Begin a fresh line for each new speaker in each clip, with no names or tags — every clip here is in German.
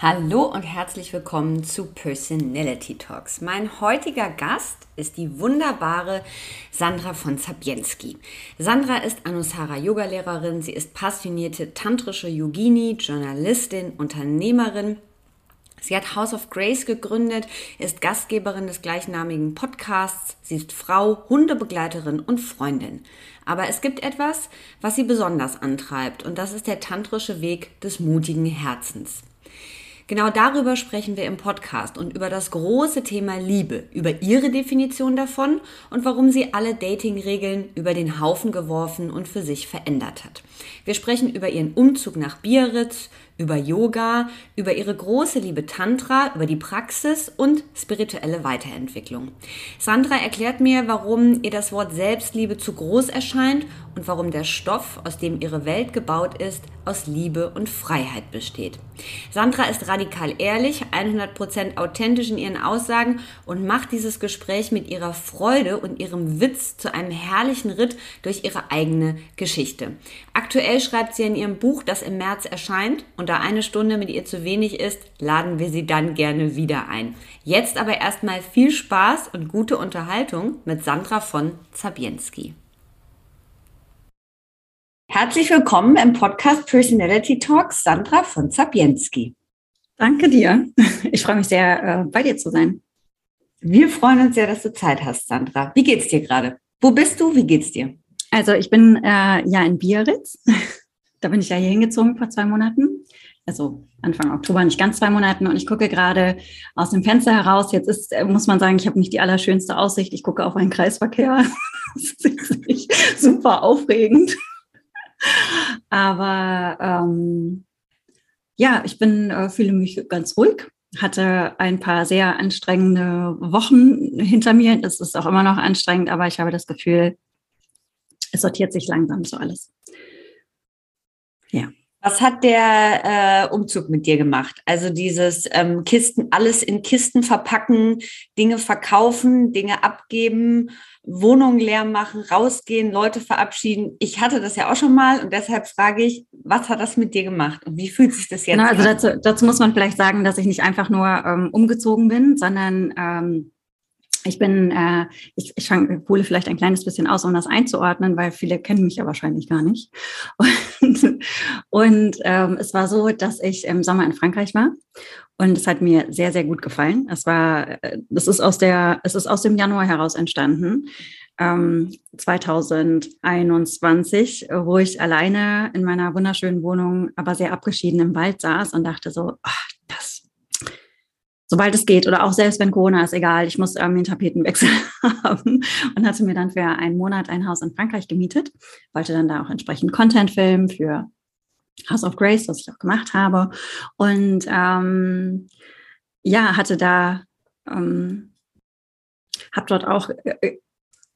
Hallo und herzlich willkommen zu Personality Talks. Mein heutiger Gast ist die wunderbare Sandra von Zabienski. Sandra ist Anusara Yogalehrerin, sie ist passionierte tantrische Yogini, Journalistin, Unternehmerin. Sie hat House of Grace gegründet, ist Gastgeberin des gleichnamigen Podcasts, sie ist Frau, Hundebegleiterin und Freundin. Aber es gibt etwas, was sie besonders antreibt und das ist der tantrische Weg des mutigen Herzens. Genau darüber sprechen wir im Podcast und über das große Thema Liebe, über ihre Definition davon und warum sie alle Datingregeln über den Haufen geworfen und für sich verändert hat. Wir sprechen über ihren Umzug nach Biarritz, über Yoga, über ihre große Liebe Tantra, über die Praxis und spirituelle Weiterentwicklung. Sandra erklärt mir, warum ihr das Wort Selbstliebe zu groß erscheint und warum der Stoff, aus dem ihre Welt gebaut ist, aus Liebe und Freiheit besteht. Sandra ist radikal ehrlich, 100% authentisch in ihren Aussagen und macht dieses Gespräch mit ihrer Freude und ihrem Witz zu einem herrlichen Ritt durch ihre eigene Geschichte. Aktuell schreibt sie in ihrem Buch, das im März erscheint und da eine Stunde mit ihr zu wenig ist, laden wir sie dann gerne wieder ein. Jetzt aber erstmal viel Spaß und gute Unterhaltung mit Sandra von Zabienski. Herzlich willkommen im Podcast Personality Talks, Sandra von Zabienski.
Danke dir. Ich freue mich sehr, äh, bei dir zu sein.
Wir freuen uns sehr, dass du Zeit hast, Sandra. Wie geht's dir gerade? Wo bist du? Wie geht's dir?
Also ich bin äh, ja in Biarritz. Da bin ich ja hier hingezogen vor zwei Monaten. Also Anfang Oktober, nicht ganz zwei Monaten. Und ich gucke gerade aus dem Fenster heraus. Jetzt ist, äh, muss man sagen, ich habe nicht die allerschönste Aussicht. Ich gucke auf einen Kreisverkehr. Das ist super aufregend. Aber ähm, ja, ich bin, äh, fühle mich ganz ruhig. Hatte ein paar sehr anstrengende Wochen hinter mir. Es ist auch immer noch anstrengend, aber ich habe das Gefühl, es sortiert sich langsam so alles.
Ja. Was hat der äh, Umzug mit dir gemacht? Also dieses ähm, Kisten, alles in Kisten verpacken, Dinge verkaufen, Dinge abgeben, Wohnungen leer machen, rausgehen, Leute verabschieden. Ich hatte das ja auch schon mal und deshalb frage ich, was hat das mit dir gemacht und wie fühlt sich das jetzt
genau, also an? Also dazu, dazu, muss man vielleicht sagen, dass ich nicht einfach nur ähm, umgezogen bin, sondern ähm, ich bin, äh, ich, ich fange, hole vielleicht ein kleines bisschen aus, um das einzuordnen, weil viele kennen mich ja wahrscheinlich gar nicht. Und, und ähm, es war so, dass ich im Sommer in Frankreich war und es hat mir sehr, sehr gut gefallen. Es war, äh, das ist aus der, es ist aus dem Januar heraus entstanden. Ähm, 2021, wo ich alleine in meiner wunderschönen Wohnung, aber sehr abgeschieden im Wald saß und dachte so, ach, das sobald es geht. Oder auch selbst wenn Corona ist, egal, ich muss irgendwie einen Tapetenwechsel haben. Und hatte mir dann für einen Monat ein Haus in Frankreich gemietet, wollte dann da auch entsprechend Content filmen für House of Grace, was ich auch gemacht habe. Und ähm, ja, hatte da, ähm, habe dort auch äh,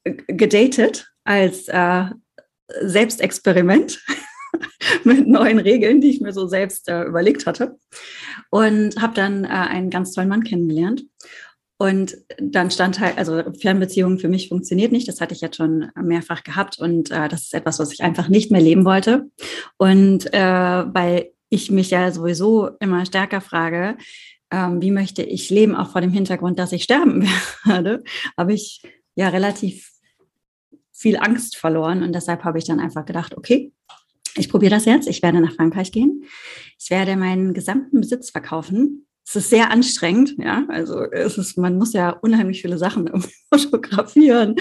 äh, gedatet als äh, Selbstexperiment mit neuen Regeln, die ich mir so selbst äh, überlegt hatte. Und habe dann äh, einen ganz tollen Mann kennengelernt. Und dann stand halt, also Fernbeziehungen für mich funktioniert nicht. Das hatte ich jetzt schon mehrfach gehabt. Und äh, das ist etwas, was ich einfach nicht mehr leben wollte. Und äh, weil ich mich ja sowieso immer stärker frage, ähm, wie möchte ich leben, auch vor dem Hintergrund, dass ich sterben werde, habe ich ja relativ viel Angst verloren. Und deshalb habe ich dann einfach gedacht, okay, ich probiere das jetzt. Ich werde nach Frankreich gehen. ich werde meinen gesamten Besitz verkaufen. Es ist sehr anstrengend, ja. Also es ist, man muss ja unheimlich viele Sachen fotografieren,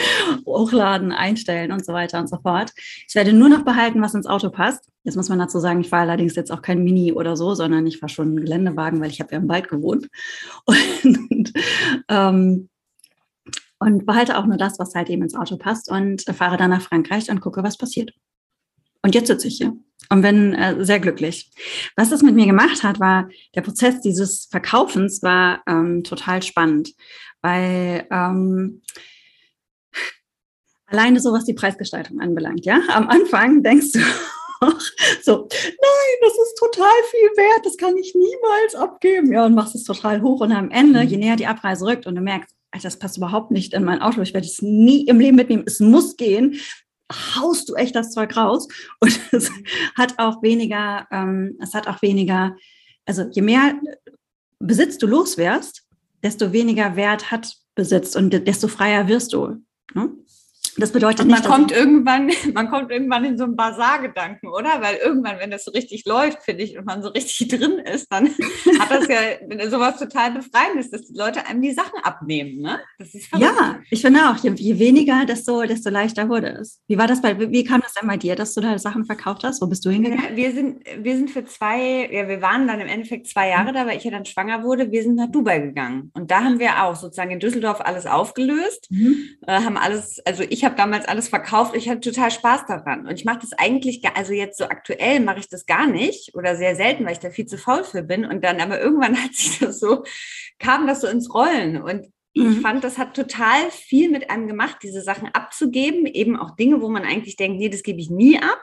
hochladen, einstellen und so weiter und so fort. Ich werde nur noch behalten, was ins Auto passt. Jetzt muss man dazu sagen, ich fahre allerdings jetzt auch kein Mini oder so, sondern ich fahre schon einen Geländewagen, weil ich habe ja im Wald gewohnt. Und, ähm, und behalte auch nur das, was halt eben ins Auto passt und fahre dann nach Frankreich und gucke, was passiert. Und jetzt sitze ich hier und bin äh, sehr glücklich. Was das mit mir gemacht hat, war der Prozess dieses Verkaufens war ähm, total spannend, weil ähm, alleine so was die Preisgestaltung anbelangt, ja, am Anfang denkst du so, nein, das ist total viel wert, das kann ich niemals abgeben, ja, und machst es total hoch und am Ende, je mhm. näher die Abreise rückt und du merkst, das passt überhaupt nicht in mein Auto, ich werde es nie im Leben mitnehmen, es muss gehen, haust du echt das Zeug raus. Und es hat auch weniger, ähm, es hat auch weniger, also je mehr Besitz du loswärst, desto weniger Wert hat Besitz und desto freier wirst du. Ne? Das bedeutet
nicht, man kommt irgendwann, man kommt irgendwann in so einen Basar-Gedanken, oder? Weil irgendwann, wenn das so richtig läuft, finde ich, und man so richtig drin ist, dann hat das ja sowas total Befreiendes, dass die Leute einem die Sachen abnehmen, ne?
Das ist ja, ich finde auch, je, je, weniger, desto, desto leichter wurde es. Wie war das bei, wie kam das denn bei dir, dass du da Sachen verkauft hast? Wo bist du hingegangen?
Wir sind, wir sind für zwei, ja, wir waren dann im Endeffekt zwei Jahre da, weil ich ja dann schwanger wurde. Wir sind nach Dubai gegangen. Und da haben wir auch sozusagen in Düsseldorf alles aufgelöst, mhm. äh, haben alles, also ich ich habe damals alles verkauft. Ich hatte total Spaß daran. Und ich mache das eigentlich, also jetzt so aktuell mache ich das gar nicht oder sehr selten, weil ich da viel zu faul für bin. Und dann aber irgendwann hat sich das so, kam das so ins Rollen. Und ich mhm. fand, das hat total viel mit einem gemacht, diese Sachen abzugeben. Eben auch Dinge, wo man eigentlich denkt, nee, das gebe ich nie ab.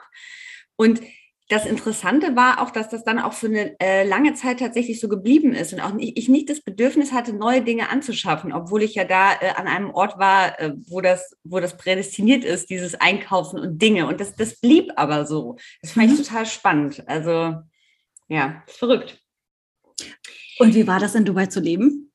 Und das Interessante war auch, dass das dann auch für eine äh, lange Zeit tatsächlich so geblieben ist und auch nicht, ich nicht das Bedürfnis hatte, neue Dinge anzuschaffen, obwohl ich ja da äh, an einem Ort war, äh, wo das, wo das prädestiniert ist, dieses Einkaufen und Dinge. Und das, das blieb aber so. Das fand mhm. ich total spannend. Also ja, verrückt.
Und wie war das in Dubai zu leben?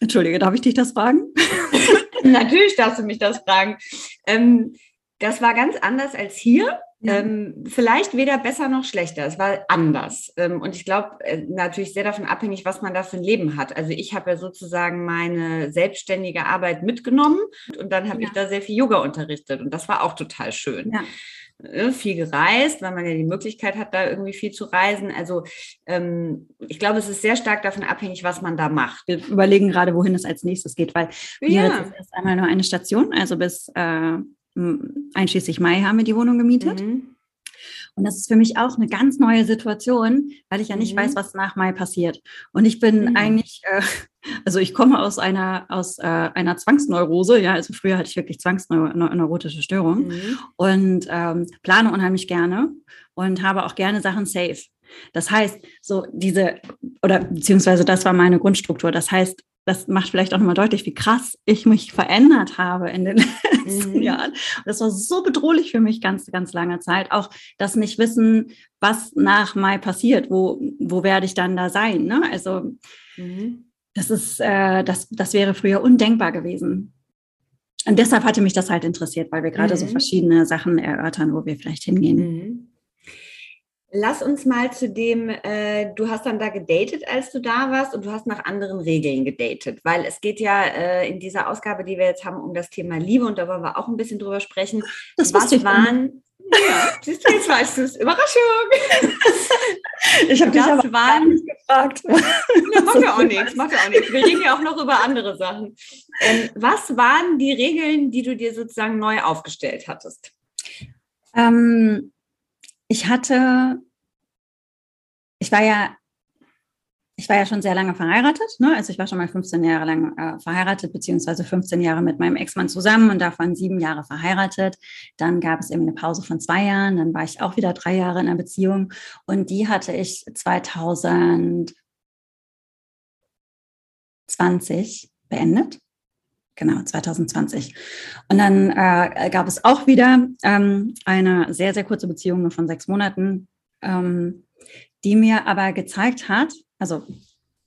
Entschuldige, darf ich dich das fragen?
Natürlich darfst du mich das fragen. Ähm, das war ganz anders als hier. Ähm, vielleicht weder besser noch schlechter. Es war anders. Ähm, und ich glaube, äh, natürlich sehr davon abhängig, was man da für ein Leben hat. Also ich habe ja sozusagen meine selbstständige Arbeit mitgenommen und dann habe ja. ich da sehr viel Yoga unterrichtet. Und das war auch total schön. Ja äh, viel gereist, weil man ja die Möglichkeit hat, da irgendwie viel zu reisen. Also ähm, ich glaube, es ist sehr stark davon abhängig, was man da macht.
Wir überlegen gerade, wohin es als nächstes geht, weil ja. hier ist erst einmal nur eine Station, also bis äh, einschließlich Mai haben wir die Wohnung gemietet. Mhm. Und das ist für mich auch eine ganz neue Situation, weil ich ja nicht mhm. weiß, was nach Mai passiert. Und ich bin mhm. eigentlich, äh, also ich komme aus einer, aus äh, einer Zwangsneurose, ja, also früher hatte ich wirklich zwangsneurotische Störungen mhm. und ähm, plane unheimlich gerne und habe auch gerne Sachen safe. Das heißt, so diese, oder beziehungsweise das war meine Grundstruktur. Das heißt, das macht vielleicht auch nochmal deutlich, wie krass ich mich verändert habe in den letzten mhm. Jahren. Und das war so bedrohlich für mich ganz, ganz lange Zeit. Auch das nicht wissen, was nach Mai passiert, wo, wo werde ich dann da sein. Ne? Also mhm. das ist, äh, das, das wäre früher undenkbar gewesen. Und deshalb hatte mich das halt interessiert, weil wir gerade mhm. so verschiedene Sachen erörtern, wo wir vielleicht hingehen.
Lass uns mal zu dem, äh, du hast dann da gedatet, als du da warst und du hast nach anderen Regeln gedatet, weil es geht ja äh, in dieser Ausgabe, die wir jetzt haben, um das Thema Liebe und da wollen wir auch ein bisschen drüber sprechen.
Das Was waren,
ja, siehst du, jetzt weißt du es. Überraschung!
Ich habe dich aber
waren, nicht gefragt. Ja, macht ja auch nichts, macht ja auch nichts. Wir reden ja auch noch über andere Sachen. Ähm, was waren die Regeln, die du dir sozusagen neu aufgestellt hattest?
Ähm, ich hatte, ich war ja, ich war ja schon sehr lange verheiratet, ne? also ich war schon mal 15 Jahre lang äh, verheiratet, beziehungsweise 15 Jahre mit meinem Ex-Mann zusammen und davon sieben Jahre verheiratet. Dann gab es eben eine Pause von zwei Jahren, dann war ich auch wieder drei Jahre in einer Beziehung und die hatte ich 2020 beendet. Genau, 2020. Und dann äh, gab es auch wieder ähm, eine sehr, sehr kurze Beziehung nur von sechs Monaten, ähm, die mir aber gezeigt hat, also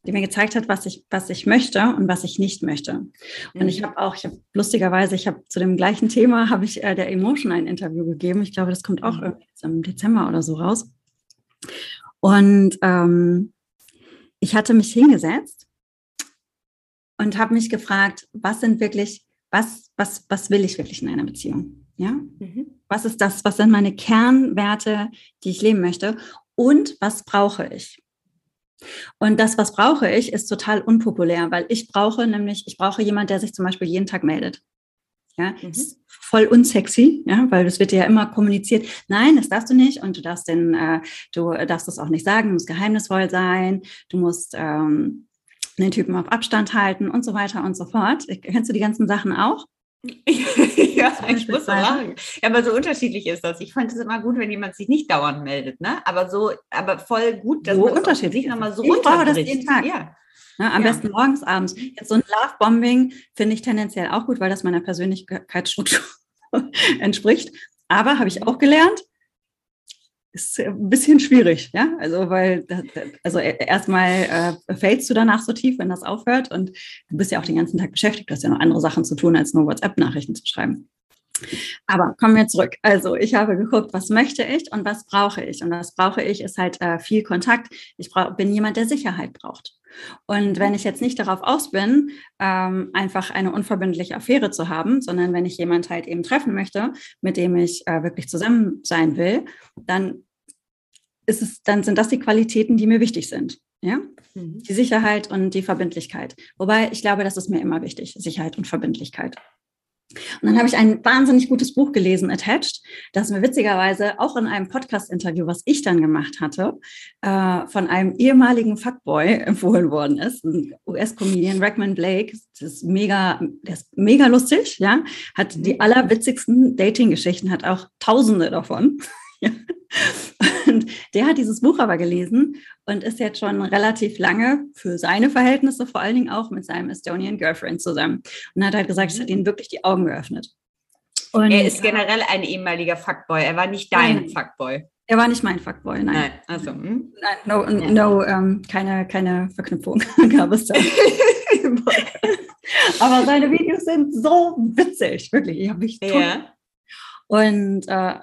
die mir gezeigt hat, was ich, was ich möchte und was ich nicht möchte. Und ich mhm. habe auch, ich habe lustigerweise, ich habe zu dem gleichen Thema, habe ich äh, der Emotion ein Interview gegeben. Ich glaube, das kommt auch mhm. im Dezember oder so raus. Und ähm, ich hatte mich hingesetzt und habe mich gefragt, was sind wirklich, was, was, was will ich wirklich in einer Beziehung? Ja? Mhm. Was ist das? Was sind meine Kernwerte, die ich leben möchte? Und was brauche ich? Und das, was brauche ich, ist total unpopulär, weil ich brauche nämlich, ich brauche jemand, der sich zum Beispiel jeden Tag meldet. Ja, mhm. ist voll unsexy, ja, weil das wird ja immer kommuniziert. Nein, das darfst du nicht und du darfst den, äh, du darfst das auch nicht sagen, du musst geheimnisvoll sein, du musst ähm, den Typen auf Abstand halten und so weiter und so fort. Kennst du die ganzen Sachen auch?
ja, ich muss sagen. Ja, aber so unterschiedlich ist das. Ich fand es immer gut, wenn jemand sich nicht dauernd meldet, ne? Aber so, aber voll gut,
dass so man unterschiedlich nochmal so Ich brauche das jeden Tag. Ja. Ja, am ja. besten morgens, abends. Jetzt so ein Love-Bombing finde ich tendenziell auch gut, weil das meiner Persönlichkeitsstruktur entspricht. Aber habe ich auch gelernt, ist ein bisschen schwierig, ja. Also, weil, also e, erstmal äh, fällst du danach so tief, wenn das aufhört und du bist ja auch den ganzen Tag beschäftigt, du hast ja noch andere Sachen zu tun, als nur WhatsApp-Nachrichten zu schreiben. Aber kommen wir zurück. Also ich habe geguckt, was möchte ich und was brauche ich. Und was brauche ich, ist halt äh, viel Kontakt. Ich bin jemand, der Sicherheit braucht. Und wenn ich jetzt nicht darauf aus bin, ähm, einfach eine unverbindliche Affäre zu haben, sondern wenn ich jemand halt eben treffen möchte, mit dem ich äh, wirklich zusammen sein will, dann ist es, dann sind das die Qualitäten, die mir wichtig sind. Ja? Mhm. Die Sicherheit und die Verbindlichkeit. Wobei ich glaube, das ist mir immer wichtig, Sicherheit und Verbindlichkeit. Und dann habe ich ein wahnsinnig gutes Buch gelesen, Attached, das mir witzigerweise auch in einem Podcast-Interview, was ich dann gemacht hatte, äh, von einem ehemaligen Fuckboy empfohlen worden ist, ein US-Comedian, Rackman Blake. Das ist mega, der ist mega lustig, ja, hat die mhm. allerwitzigsten Dating-Geschichten, hat auch Tausende davon. Und der hat dieses Buch aber gelesen und ist jetzt schon relativ lange für seine Verhältnisse vor allen Dingen auch mit seinem Estonian Girlfriend zusammen. Und hat halt gesagt, es hat mhm. ihnen wirklich die Augen geöffnet.
Und er ist generell ein ehemaliger Fuckboy. Er war nicht dein nein, Fuckboy.
Er war nicht mein Fuckboy, nein. Nein, also, hm? nein no, no ähm, keine, keine Verknüpfung gab es da. Aber seine Videos sind so witzig, wirklich. Ich habe mich ja. Und äh,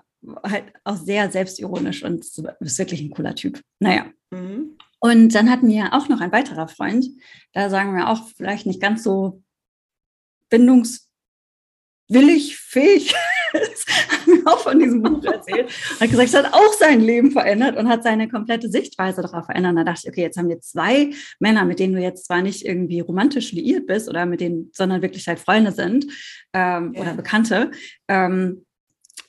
halt auch sehr selbstironisch und ist wirklich ein cooler Typ. Naja. Mhm. Und dann hatten wir auch noch ein weiterer Freund, da sagen wir auch vielleicht nicht ganz so bindungswillig, fähig, hat mir auch von diesem Buch erzählt, hat gesagt, es hat auch sein Leben verändert und hat seine komplette Sichtweise darauf verändert. Da dachte ich, okay, jetzt haben wir zwei Männer, mit denen du jetzt zwar nicht irgendwie romantisch liiert bist oder mit denen, sondern wirklich halt Freunde sind ähm, ja. oder Bekannte. Ähm,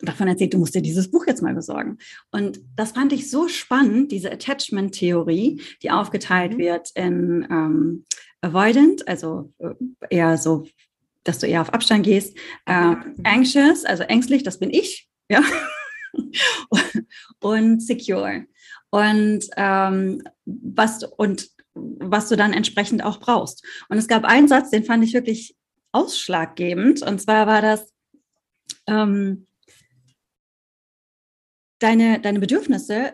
davon erzählt, du musst dir dieses Buch jetzt mal besorgen. Und das fand ich so spannend, diese Attachment-Theorie, die aufgeteilt mhm. wird in ähm, Avoidant, also äh, eher so, dass du eher auf Abstand gehst, äh, mhm. Anxious, also ängstlich, das bin ich, ja, und Secure. Und ähm, was und was du dann entsprechend auch brauchst. Und es gab einen Satz, den fand ich wirklich ausschlaggebend. Und zwar war das, ähm, deine, deine Bedürfnisse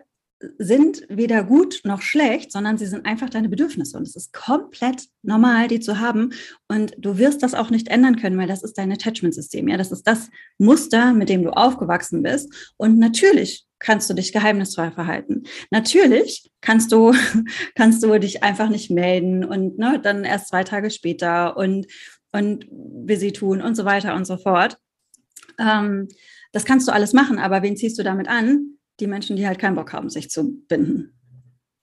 sind weder gut noch schlecht, sondern sie sind einfach deine Bedürfnisse. Und es ist komplett normal, die zu haben. Und du wirst das auch nicht ändern können, weil das ist dein Attachment-System. Ja, das ist das Muster, mit dem du aufgewachsen bist. Und natürlich kannst du dich geheimnisvoll verhalten. Natürlich kannst du, kannst du dich einfach nicht melden und ne, dann erst zwei Tage später und, und busy tun und so weiter und so fort. Ähm, das kannst du alles machen, aber wen ziehst du damit an? Die Menschen, die halt keinen Bock haben, sich zu binden.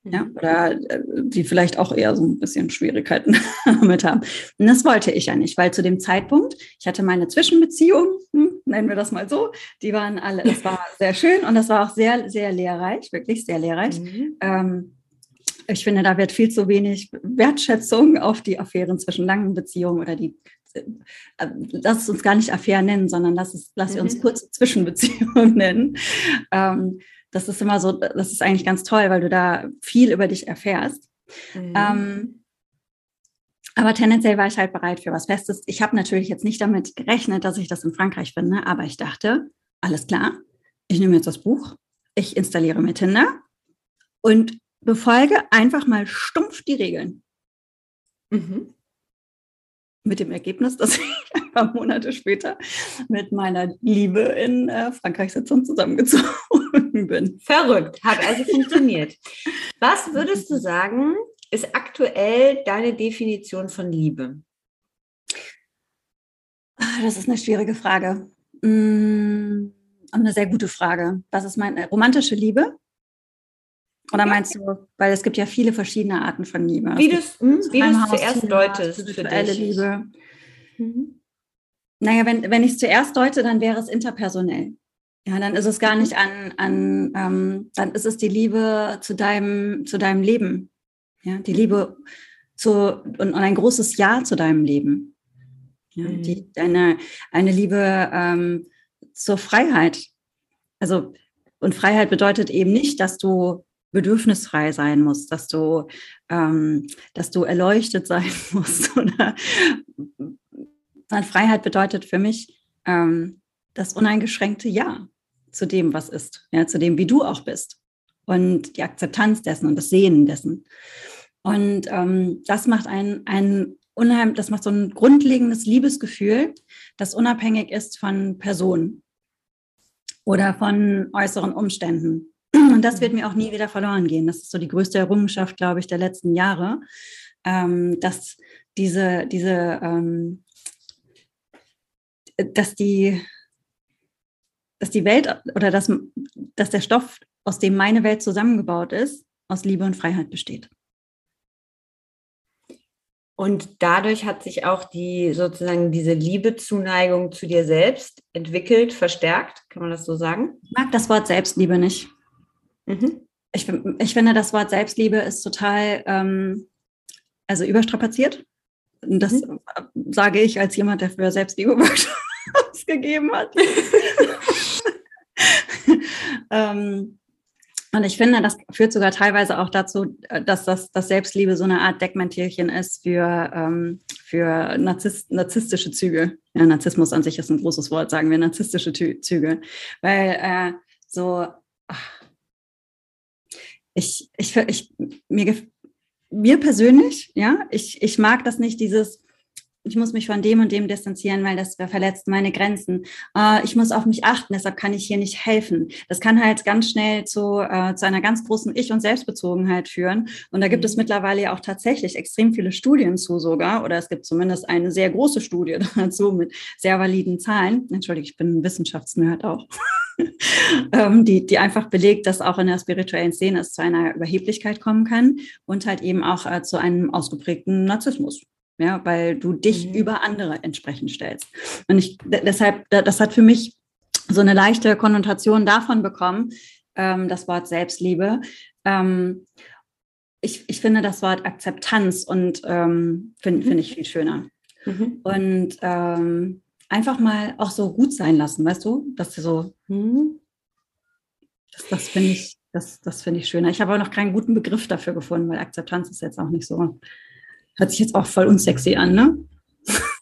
Ja, mhm. oder äh, die vielleicht auch eher so ein bisschen Schwierigkeiten damit haben. Und das wollte ich ja nicht, weil zu dem Zeitpunkt, ich hatte meine Zwischenbeziehung, hm, nennen wir das mal so, die waren alle, das war sehr schön und das war auch sehr, sehr lehrreich, wirklich sehr lehrreich. Mhm. Ähm, ich finde, da wird viel zu wenig Wertschätzung auf die Affären zwischen langen Beziehungen oder die lass es uns gar nicht Affäre nennen, sondern lass, es, lass mhm. uns kurze Zwischenbeziehungen nennen. Ähm, das ist immer so, das ist eigentlich ganz toll, weil du da viel über dich erfährst. Mhm. Ähm, aber tendenziell war ich halt bereit für was Festes. Ich habe natürlich jetzt nicht damit gerechnet, dass ich das in Frankreich finde, aber ich dachte, alles klar, ich nehme jetzt das Buch, ich installiere mir Tinder und befolge einfach mal stumpf die Regeln. Mhm. Mit dem Ergebnis, dass ich ein paar Monate später mit meiner Liebe in äh, Frankreich sitze und zusammengezogen bin.
Verrückt, hat also funktioniert. Was würdest du sagen, ist aktuell deine Definition von Liebe?
Ah, das ist eine schwierige Frage. Mm, eine sehr gute Frage. Was ist meine romantische Liebe? Oder meinst du, weil es gibt ja viele verschiedene Arten von Liebe.
Wie du es zuerst deutest.
Spirituelle Liebe. Mhm. Naja, wenn, wenn ich es zuerst deute, dann wäre es interpersonell. Ja, dann ist es gar nicht an, an ähm, dann ist es die Liebe zu deinem, zu deinem Leben. Ja, die Liebe zu, und, und ein großes Ja zu deinem Leben. Ja, mhm. die, eine, eine Liebe ähm, zur Freiheit. Also, und Freiheit bedeutet eben nicht, dass du bedürfnisfrei sein musst, dass du, ähm, dass du erleuchtet sein musst. Oder Freiheit bedeutet für mich ähm, das uneingeschränkte Ja zu dem, was ist, ja, zu dem, wie du auch bist. Und die Akzeptanz dessen und das Sehen dessen. Und ähm, das macht ein, ein unheim, das macht so ein grundlegendes Liebesgefühl, das unabhängig ist von Personen oder von äußeren Umständen. Und das wird mir auch nie wieder verloren gehen. Das ist so die größte Errungenschaft, glaube ich, der letzten Jahre, ähm, dass diese, diese, ähm, dass die, dass die Welt oder dass, dass der Stoff, aus dem meine Welt zusammengebaut ist, aus Liebe und Freiheit besteht.
Und dadurch hat sich auch die sozusagen diese Liebezuneigung zu dir selbst entwickelt, verstärkt, kann man das so sagen?
Ich mag das Wort Selbstliebe nicht. Mhm. Ich, ich finde, das Wort Selbstliebe ist total, ähm, also überstrapaziert. Das mhm. sage ich als jemand, der für Selbstliebe ausgegeben hat. ähm, und ich finde, das führt sogar teilweise auch dazu, äh, dass das dass Selbstliebe so eine Art Deckmantierchen ist für, ähm, für Narzisst, narzisstische Züge. Ja, Narzissmus an sich ist ein großes Wort, sagen wir narzisstische Züge. Weil äh, so, ach, ich, ich, ich, mir, mir persönlich, ja, ich, ich mag das nicht, dieses, ich muss mich von dem und dem distanzieren, weil das verletzt meine Grenzen. Äh, ich muss auf mich achten, deshalb kann ich hier nicht helfen. Das kann halt ganz schnell zu, äh, zu einer ganz großen Ich- und Selbstbezogenheit führen. Und da gibt es mhm. mittlerweile ja auch tatsächlich extrem viele Studien zu sogar, oder es gibt zumindest eine sehr große Studie dazu mit sehr validen Zahlen. Entschuldige, ich bin ein Wissenschaftsnerd auch. ähm, die, die einfach belegt, dass auch in der spirituellen Szene es zu einer Überheblichkeit kommen kann und halt eben auch äh, zu einem ausgeprägten Narzissmus ja, weil du dich mhm. über andere entsprechend stellst. Und ich deshalb, das hat für mich so eine leichte Konnotation davon bekommen, ähm, das Wort Selbstliebe. Ähm, ich, ich finde das Wort Akzeptanz und ähm, finde find ich viel schöner. Mhm. Und ähm, einfach mal auch so gut sein lassen, weißt du? Dass du so, mhm. das, das finde ich, das, das finde ich schöner. Ich habe aber noch keinen guten Begriff dafür gefunden, weil Akzeptanz ist jetzt auch nicht so Hört sich jetzt auch voll unsexy an, ne?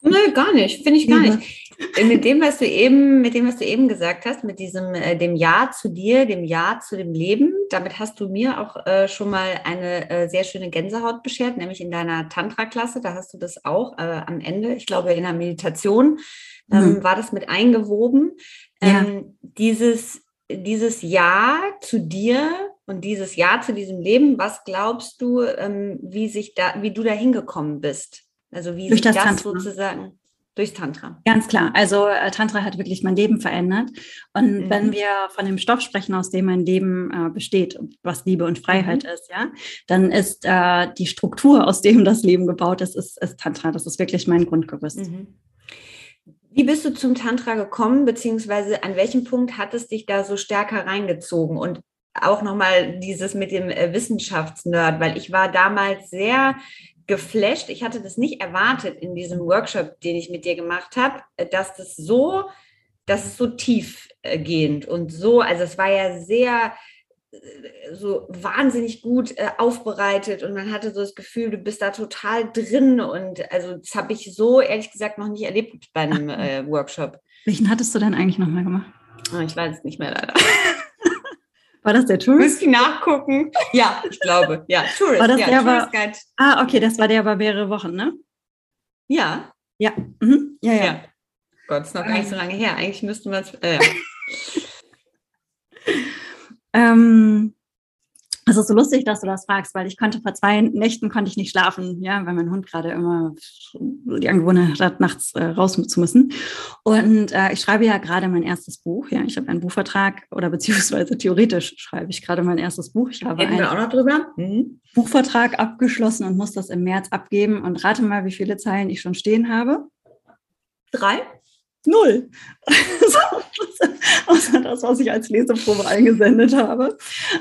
Nö, gar nicht, finde ich gar ja. nicht. Mit dem, was du eben, mit dem, was du eben gesagt hast, mit diesem äh, dem Ja zu dir, dem Ja zu dem Leben, damit hast du mir auch äh, schon mal eine äh, sehr schöne Gänsehaut beschert, nämlich in deiner Tantra-Klasse. Da hast du das auch äh, am Ende, ich glaube in der Meditation, ähm, mhm. war das mit eingewoben. Ja. Ähm, dieses, dieses Ja zu dir und dieses Ja zu diesem Leben, was glaubst du, ähm, wie sich da, wie du da hingekommen bist? Also wie
durch
sich
das,
das sozusagen durch Tantra.
Ganz klar. Also äh, Tantra hat wirklich mein Leben verändert. Und mhm. wenn wir von dem Stoff sprechen, aus dem mein Leben äh, besteht, was Liebe und Freiheit mhm. ist, ja, dann ist äh, die Struktur, aus dem das Leben gebaut ist, ist, ist Tantra. Das ist wirklich mein Grundgerüst. Mhm.
Wie bist du zum Tantra gekommen, beziehungsweise an welchem Punkt hat es dich da so stärker reingezogen? Und auch nochmal dieses mit dem äh, Wissenschaftsnerd, weil ich war damals sehr geflasht. Ich hatte das nicht erwartet in diesem Workshop, den ich mit dir gemacht habe, äh, dass das so, dass es so tiefgehend und so, also es war ja sehr äh, so wahnsinnig gut aufbereitet und man hatte so das Gefühl, du bist da total drin und also das habe ich so ehrlich gesagt noch nicht erlebt bei einem äh, Workshop.
Welchen hattest du denn eigentlich nochmal gemacht?
Oh, ich weiß es nicht mehr leider.
War das der Tourist?
Müsste nachgucken. Ja, ich glaube. Ja,
Tourist. War das ja, der Tourist Guide. Ah, okay, das war der über mehrere Wochen, ne?
Ja.
Ja, mhm. ja, ja. ja.
Gott, ist noch gar nicht so lange her. Eigentlich müssten wir es. Äh.
ähm, es ist so lustig, dass du das fragst, weil ich konnte vor zwei Nächten konnte ich nicht schlafen, ja, weil mein Hund gerade immer die Angewohnheit hat, nachts äh, raus zu müssen. Und äh, ich schreibe ja gerade mein erstes Buch. Ja, ich habe einen Buchvertrag oder beziehungsweise theoretisch schreibe ich gerade mein erstes Buch. Ich habe
Reden wir auch noch drüber? Mhm.
Buchvertrag abgeschlossen und muss das im März abgeben. Und rate mal, wie viele Zeilen ich schon stehen habe.
Drei?
Null. Außer das, was ich als Leseprobe eingesendet habe.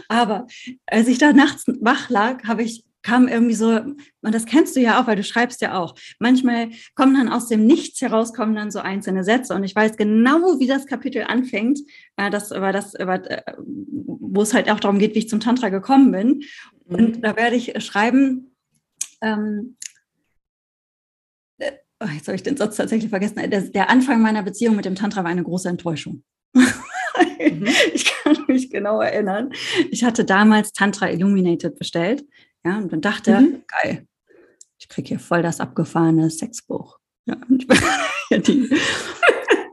Aber als ich da nachts wach lag, habe ich kam irgendwie so, und das kennst du ja auch, weil du schreibst ja auch. Manchmal kommen dann aus dem Nichts heraus, kommen dann so einzelne Sätze. Und ich weiß genau, wie das Kapitel anfängt, äh, das, über das, über, äh, wo es halt auch darum geht, wie ich zum Tantra gekommen bin. Mhm. Und da werde ich schreiben, ähm, jetzt habe ich den Satz tatsächlich vergessen, der, der, Anfang meiner Beziehung mit dem Tantra war eine große Enttäuschung. mhm. Ich kann mich genau erinnern. Ich hatte damals Tantra Illuminated bestellt. Ja, und dann dachte, mhm. geil, ich kriege hier voll das abgefahrene Sexbuch. Ja, und ich die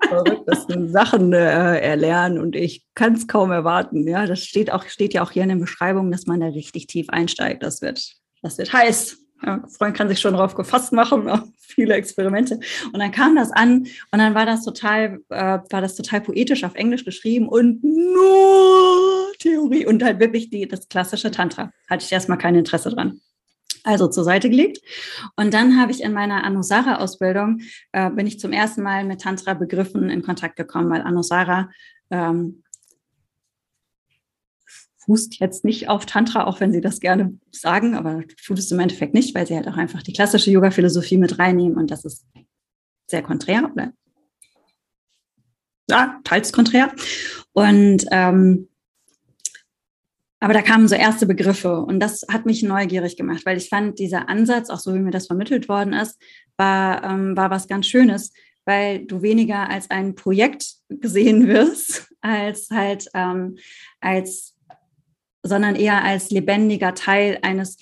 verrücktesten Sachen äh, erlernen und ich kann es kaum erwarten. Ja, das steht auch, steht ja auch hier in den Beschreibungen, dass man da richtig tief einsteigt. Das wird, das wird heiß. Freund kann sich schon darauf gefasst machen, viele Experimente. Und dann kam das an und dann war das total, äh, war das total poetisch auf Englisch geschrieben und nur Theorie und halt wirklich die, das klassische Tantra. Hatte ich erstmal kein Interesse dran. Also zur Seite gelegt. Und dann habe ich in meiner Anusara-Ausbildung, äh, bin ich zum ersten Mal mit Tantra-Begriffen in Kontakt gekommen, weil Anusara ähm, fußt jetzt nicht auf Tantra, auch wenn sie das gerne sagen, aber tut es im Endeffekt nicht, weil sie halt auch einfach die klassische Yoga-Philosophie mit reinnehmen und das ist sehr konträr oder ja, teils konträr. Und ähm, aber da kamen so erste Begriffe und das hat mich neugierig gemacht, weil ich fand, dieser Ansatz, auch so wie mir das vermittelt worden ist, war, ähm, war was ganz Schönes, weil du weniger als ein Projekt gesehen wirst, als halt ähm, als sondern eher als lebendiger Teil eines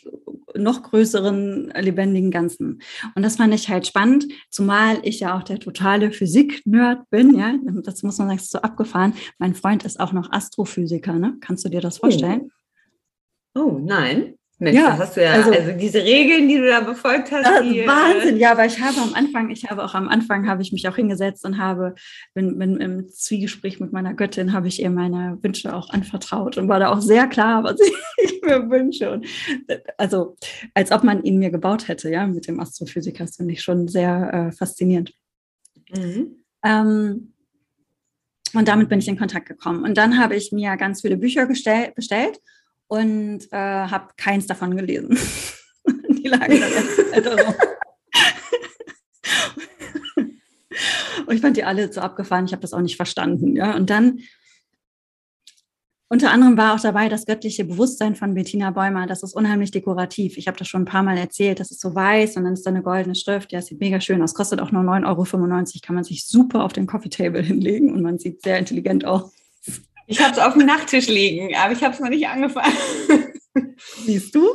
noch größeren lebendigen Ganzen. Und das fand ich halt spannend, zumal ich ja auch der totale Physik-Nerd bin, ja, das muss man sagen, ist so abgefahren. Mein Freund ist auch noch Astrophysiker, ne? Kannst du dir das vorstellen?
Oh, oh nein. Mensch, ja, hast du ja, also, also, diese Regeln, die du da befolgt hast.
Die, äh, Wahnsinn, ja, aber ich habe am Anfang, ich habe auch am Anfang, habe ich mich auch hingesetzt und habe, bin, bin im Zwiegespräch mit meiner Göttin, habe ich ihr meine Wünsche auch anvertraut und war da auch sehr klar, was ich mir wünsche. Und, also, als ob man ihn mir gebaut hätte, ja, mit dem Astrophysiker, das finde ich schon sehr äh, faszinierend. Mhm. Ähm, und damit bin ich in Kontakt gekommen. Und dann habe ich mir ganz viele Bücher bestell, bestellt und äh, habe keins davon gelesen. die lagen dann erst rum. und ich fand die alle so abgefahren, ich habe das auch nicht verstanden. Ja? Und dann unter anderem war auch dabei das göttliche Bewusstsein von Bettina Bäumer. Das ist unheimlich dekorativ. Ich habe das schon ein paar Mal erzählt. Das ist so weiß und dann ist da eine goldene Schrift. Ja, sieht mega schön aus. Kostet auch nur 9,95 Euro. Kann man sich super auf den Coffee Table hinlegen und man sieht sehr intelligent aus.
Ich habe es auf dem Nachttisch liegen, aber ich habe es noch nicht angefangen.
Siehst du?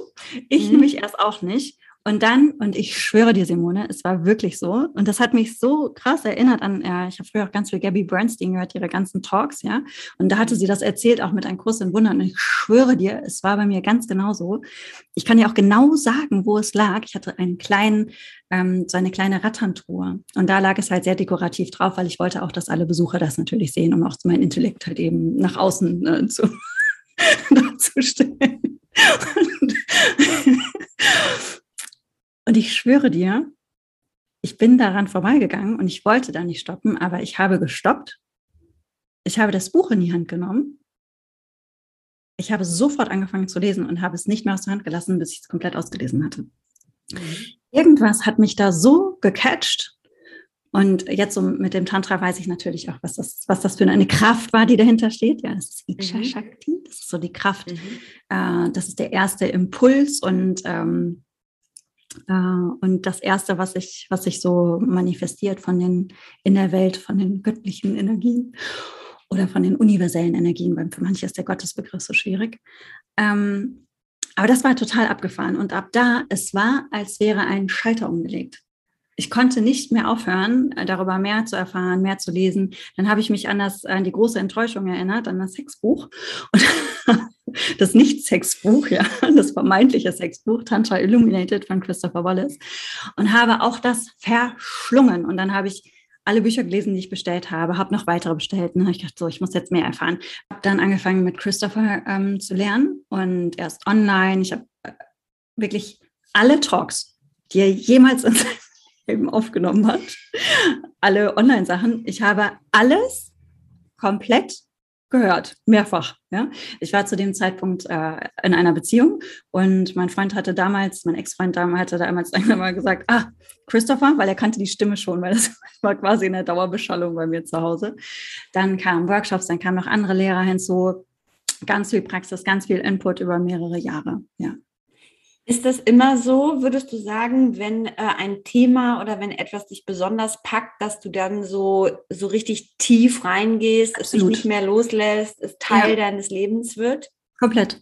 Ich mhm. nämlich erst auch nicht. Und dann, und ich schwöre dir, Simone, es war wirklich so. Und das hat mich so krass erinnert an, äh, ich habe früher auch ganz viel Gabby Bernstein gehört, ihre ganzen Talks, ja. Und da hatte sie das erzählt, auch mit einem Kurs in Wundern. Und ich schwöre dir, es war bei mir ganz genauso. Ich kann dir auch genau sagen, wo es lag. Ich hatte einen kleinen, ähm, so eine kleine Rattantruhe. Und da lag es halt sehr dekorativ drauf, weil ich wollte auch, dass alle Besucher das natürlich sehen, um auch mein Intellekt halt eben nach außen äh, zu, darzustellen. Und und ich schwöre dir, ich bin daran vorbeigegangen und ich wollte da nicht stoppen, aber ich habe gestoppt. Ich habe das Buch in die Hand genommen. Ich habe sofort angefangen zu lesen und habe es nicht mehr aus der Hand gelassen, bis ich es komplett ausgelesen hatte. Mhm. Irgendwas hat mich da so gecatcht. Und jetzt so mit dem Tantra weiß ich natürlich auch, was das, was das für eine Kraft war, die dahinter steht. Ja, das ist Iksha mhm. Shakti. Das ist so die Kraft. Mhm. Äh, das ist der erste Impuls und ähm, äh, und das Erste, was sich, was sich so manifestiert von den, in der Welt, von den göttlichen Energien oder von den universellen Energien, weil für manche ist der Gottesbegriff so schwierig. Ähm, aber das war total abgefahren. Und ab da, es war, als wäre ein Schalter umgelegt. ich konnte nicht mehr aufhören, äh, darüber mehr zu erfahren, mehr zu lesen. Dann habe ich mich an, das, an die große Enttäuschung erinnert, an das Sexbuch. Und das Nicht-Sexbuch, ja, das vermeintliche Sexbuch, Tantra Illuminated von Christopher Wallace. Und habe auch das verschlungen. Und dann habe ich alle Bücher gelesen, die ich bestellt habe, habe noch weitere bestellt. Und ich dachte so, ich muss jetzt mehr erfahren. Habe dann angefangen mit Christopher ähm, zu lernen und erst online. Ich habe äh, wirklich alle Talks, die er jemals in seinem Leben aufgenommen hat, alle Online-Sachen. Ich habe alles komplett gehört, mehrfach. Ja. Ich war zu dem Zeitpunkt äh, in einer Beziehung und mein Freund hatte damals, mein Ex-Freund damals hatte damals einmal gesagt, ah, Christopher, weil er kannte die Stimme schon, weil das war quasi eine Dauerbeschallung bei mir zu Hause. Dann kamen Workshops, dann kamen noch andere Lehrer hinzu, ganz viel Praxis, ganz viel Input über mehrere Jahre. Ja.
Ist das immer so, würdest du sagen, wenn äh, ein Thema oder wenn etwas dich besonders packt, dass du dann so, so richtig tief reingehst, Absolut. es dich nicht mehr loslässt, es Teil ja. deines Lebens wird?
Komplett.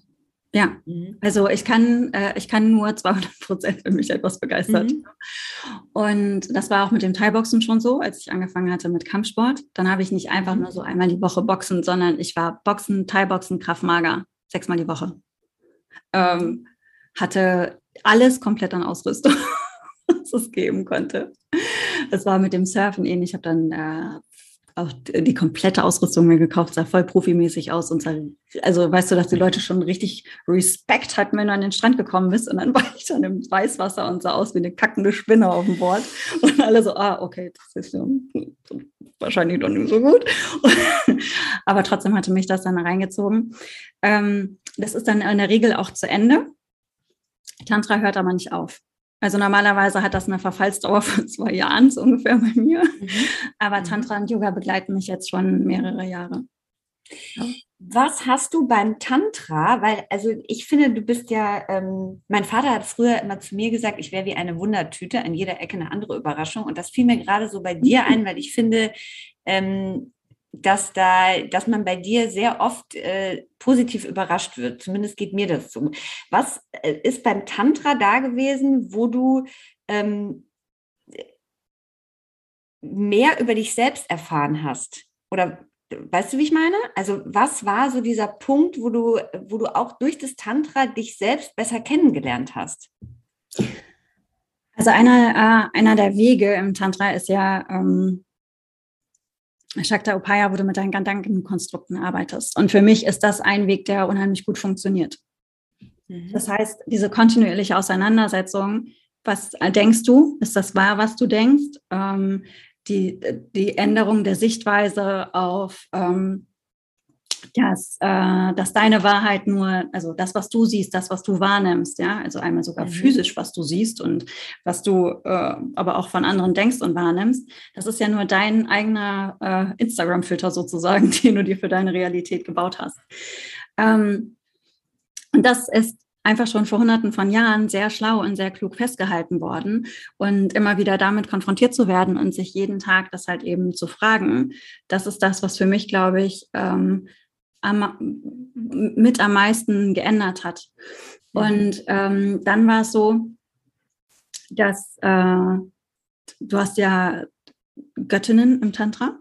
Ja, mhm. also ich kann, äh, ich kann nur 200 Prozent, wenn mich etwas begeistert. Mhm. Und das war auch mit dem Thai-Boxen schon so, als ich angefangen hatte mit Kampfsport. Dann habe ich nicht einfach nur so einmal die Woche Boxen, sondern ich war Boxen, Thai-Boxen, Kraftmager, sechsmal die Woche. Ähm, hatte alles komplett an Ausrüstung, was es geben konnte. Es war mit dem Surfen ähnlich. Ich habe dann äh, auch die komplette Ausrüstung mir gekauft, sah voll profimäßig aus und sah, also weißt du, dass die Leute schon richtig Respekt hatten, wenn du an den Strand gekommen bist und dann war ich dann im Weißwasser und sah aus wie eine kackende Spinne auf dem Board und alle so, ah, okay, das ist ja wahrscheinlich doch nicht so gut. Aber trotzdem hatte mich das dann reingezogen. Ähm, das ist dann in der Regel auch zu Ende. Tantra hört aber nicht auf. Also normalerweise hat das eine Verfallsdauer von zwei Jahren so ungefähr bei mir. Mhm. Aber mhm. Tantra und Yoga begleiten mich jetzt schon mehrere Jahre.
Ja. Was hast du beim Tantra? Weil, also ich finde, du bist ja, ähm, mein Vater hat früher immer zu mir gesagt, ich wäre wie eine Wundertüte, an jeder Ecke eine andere Überraschung. Und das fiel mir gerade so bei dir ein, weil ich finde, ähm, dass da, dass man bei dir sehr oft äh, positiv überrascht wird. Zumindest geht mir das so. Was äh, ist beim Tantra da gewesen, wo du ähm, mehr über dich selbst erfahren hast? Oder weißt du, wie ich meine? Also was war so dieser Punkt, wo du, wo du auch durch das Tantra dich selbst besser kennengelernt hast?
Also einer, äh, einer der Wege im Tantra ist ja ähm, Shakta Upaya, wo du mit deinen Gedankenkonstrukten arbeitest. Und für mich ist das ein Weg, der unheimlich gut funktioniert. Mhm. Das heißt, diese kontinuierliche Auseinandersetzung, was denkst du? Ist das wahr, was du denkst? Ähm, die, die Änderung der Sichtweise auf ähm, dass, äh, dass deine Wahrheit nur, also das, was du siehst, das, was du wahrnimmst, ja, also einmal sogar mhm. physisch, was du siehst und was du äh, aber auch von anderen denkst und wahrnimmst, das ist ja nur dein eigener äh, Instagram-Filter sozusagen, den du dir für deine Realität gebaut hast. Ähm, und das ist einfach schon vor hunderten von Jahren sehr schlau und sehr klug festgehalten worden und immer wieder damit konfrontiert zu werden und sich jeden Tag das halt eben zu fragen, das ist das, was für mich, glaube ich, ähm, am, mit am meisten geändert hat. Und ähm, dann war es so, dass äh, du hast ja Göttinnen im Tantra.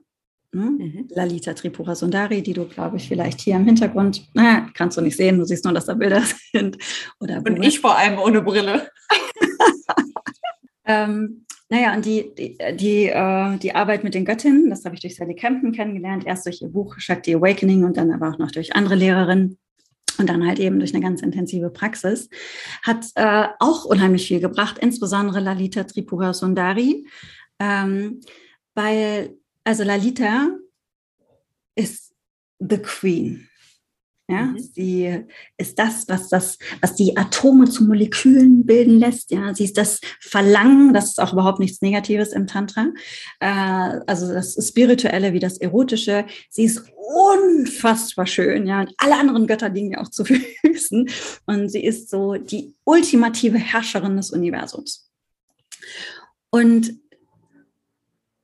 Ne? Mhm. Lalita Tripura Sundari, die du, glaube ich, vielleicht hier im Hintergrund, naja, kannst du nicht sehen, du siehst nur, dass da Bilder sind.
Oder Und ich vor allem ohne Brille.
ähm, naja, und die, die, die, äh, die Arbeit mit den Göttinnen, das habe ich durch Sally Campen kennengelernt, erst durch ihr Buch Shakti Awakening und dann aber auch noch durch andere Lehrerinnen und dann halt eben durch eine ganz intensive Praxis, hat äh, auch unheimlich viel gebracht, insbesondere Lalita Tripura Sundari, ähm, weil, also Lalita ist the Queen. Ja, mhm. sie ist das, was das, was die Atome zu Molekülen bilden lässt. Ja, sie ist das Verlangen, das ist auch überhaupt nichts Negatives im Tantra. Äh, also das Spirituelle wie das Erotische. Sie ist unfassbar schön, ja. Und alle anderen Götter liegen ja auch zu Füßen. Und sie ist so die ultimative Herrscherin des Universums. Und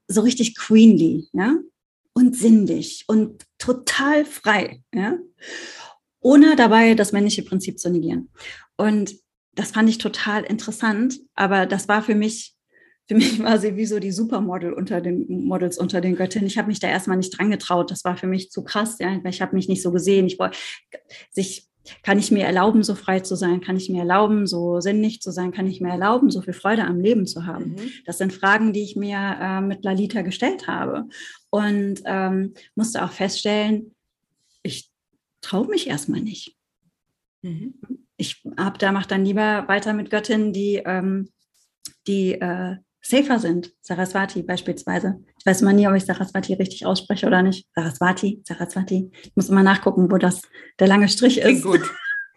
so richtig queenly, ja und sinnlich und total frei, ja, ohne dabei das männliche Prinzip zu negieren. Und das fand ich total interessant, aber das war für mich für mich war sie wie so die Supermodel unter den Models unter den Göttinnen. Ich habe mich da erstmal nicht dran getraut. Das war für mich zu krass. Ja? Ich habe mich nicht so gesehen. Ich wollte sich kann ich mir erlauben, so frei zu sein? Kann ich mir erlauben, so sinnlich zu sein? Kann ich mir erlauben, so viel Freude am Leben zu haben? Mhm. Das sind Fragen, die ich mir äh, mit Lalita gestellt habe und ähm, musste auch feststellen, ich traue mich erstmal nicht. Mhm. Ich habe da mache dann lieber weiter mit Göttinnen, die ähm, die äh, safer sind. Saraswati beispielsweise. Ich weiß immer nie, ob ich Saraswati richtig ausspreche oder nicht. Saraswati, Saraswati. Ich muss immer nachgucken, wo das der lange Strich ist.
Klingt gut.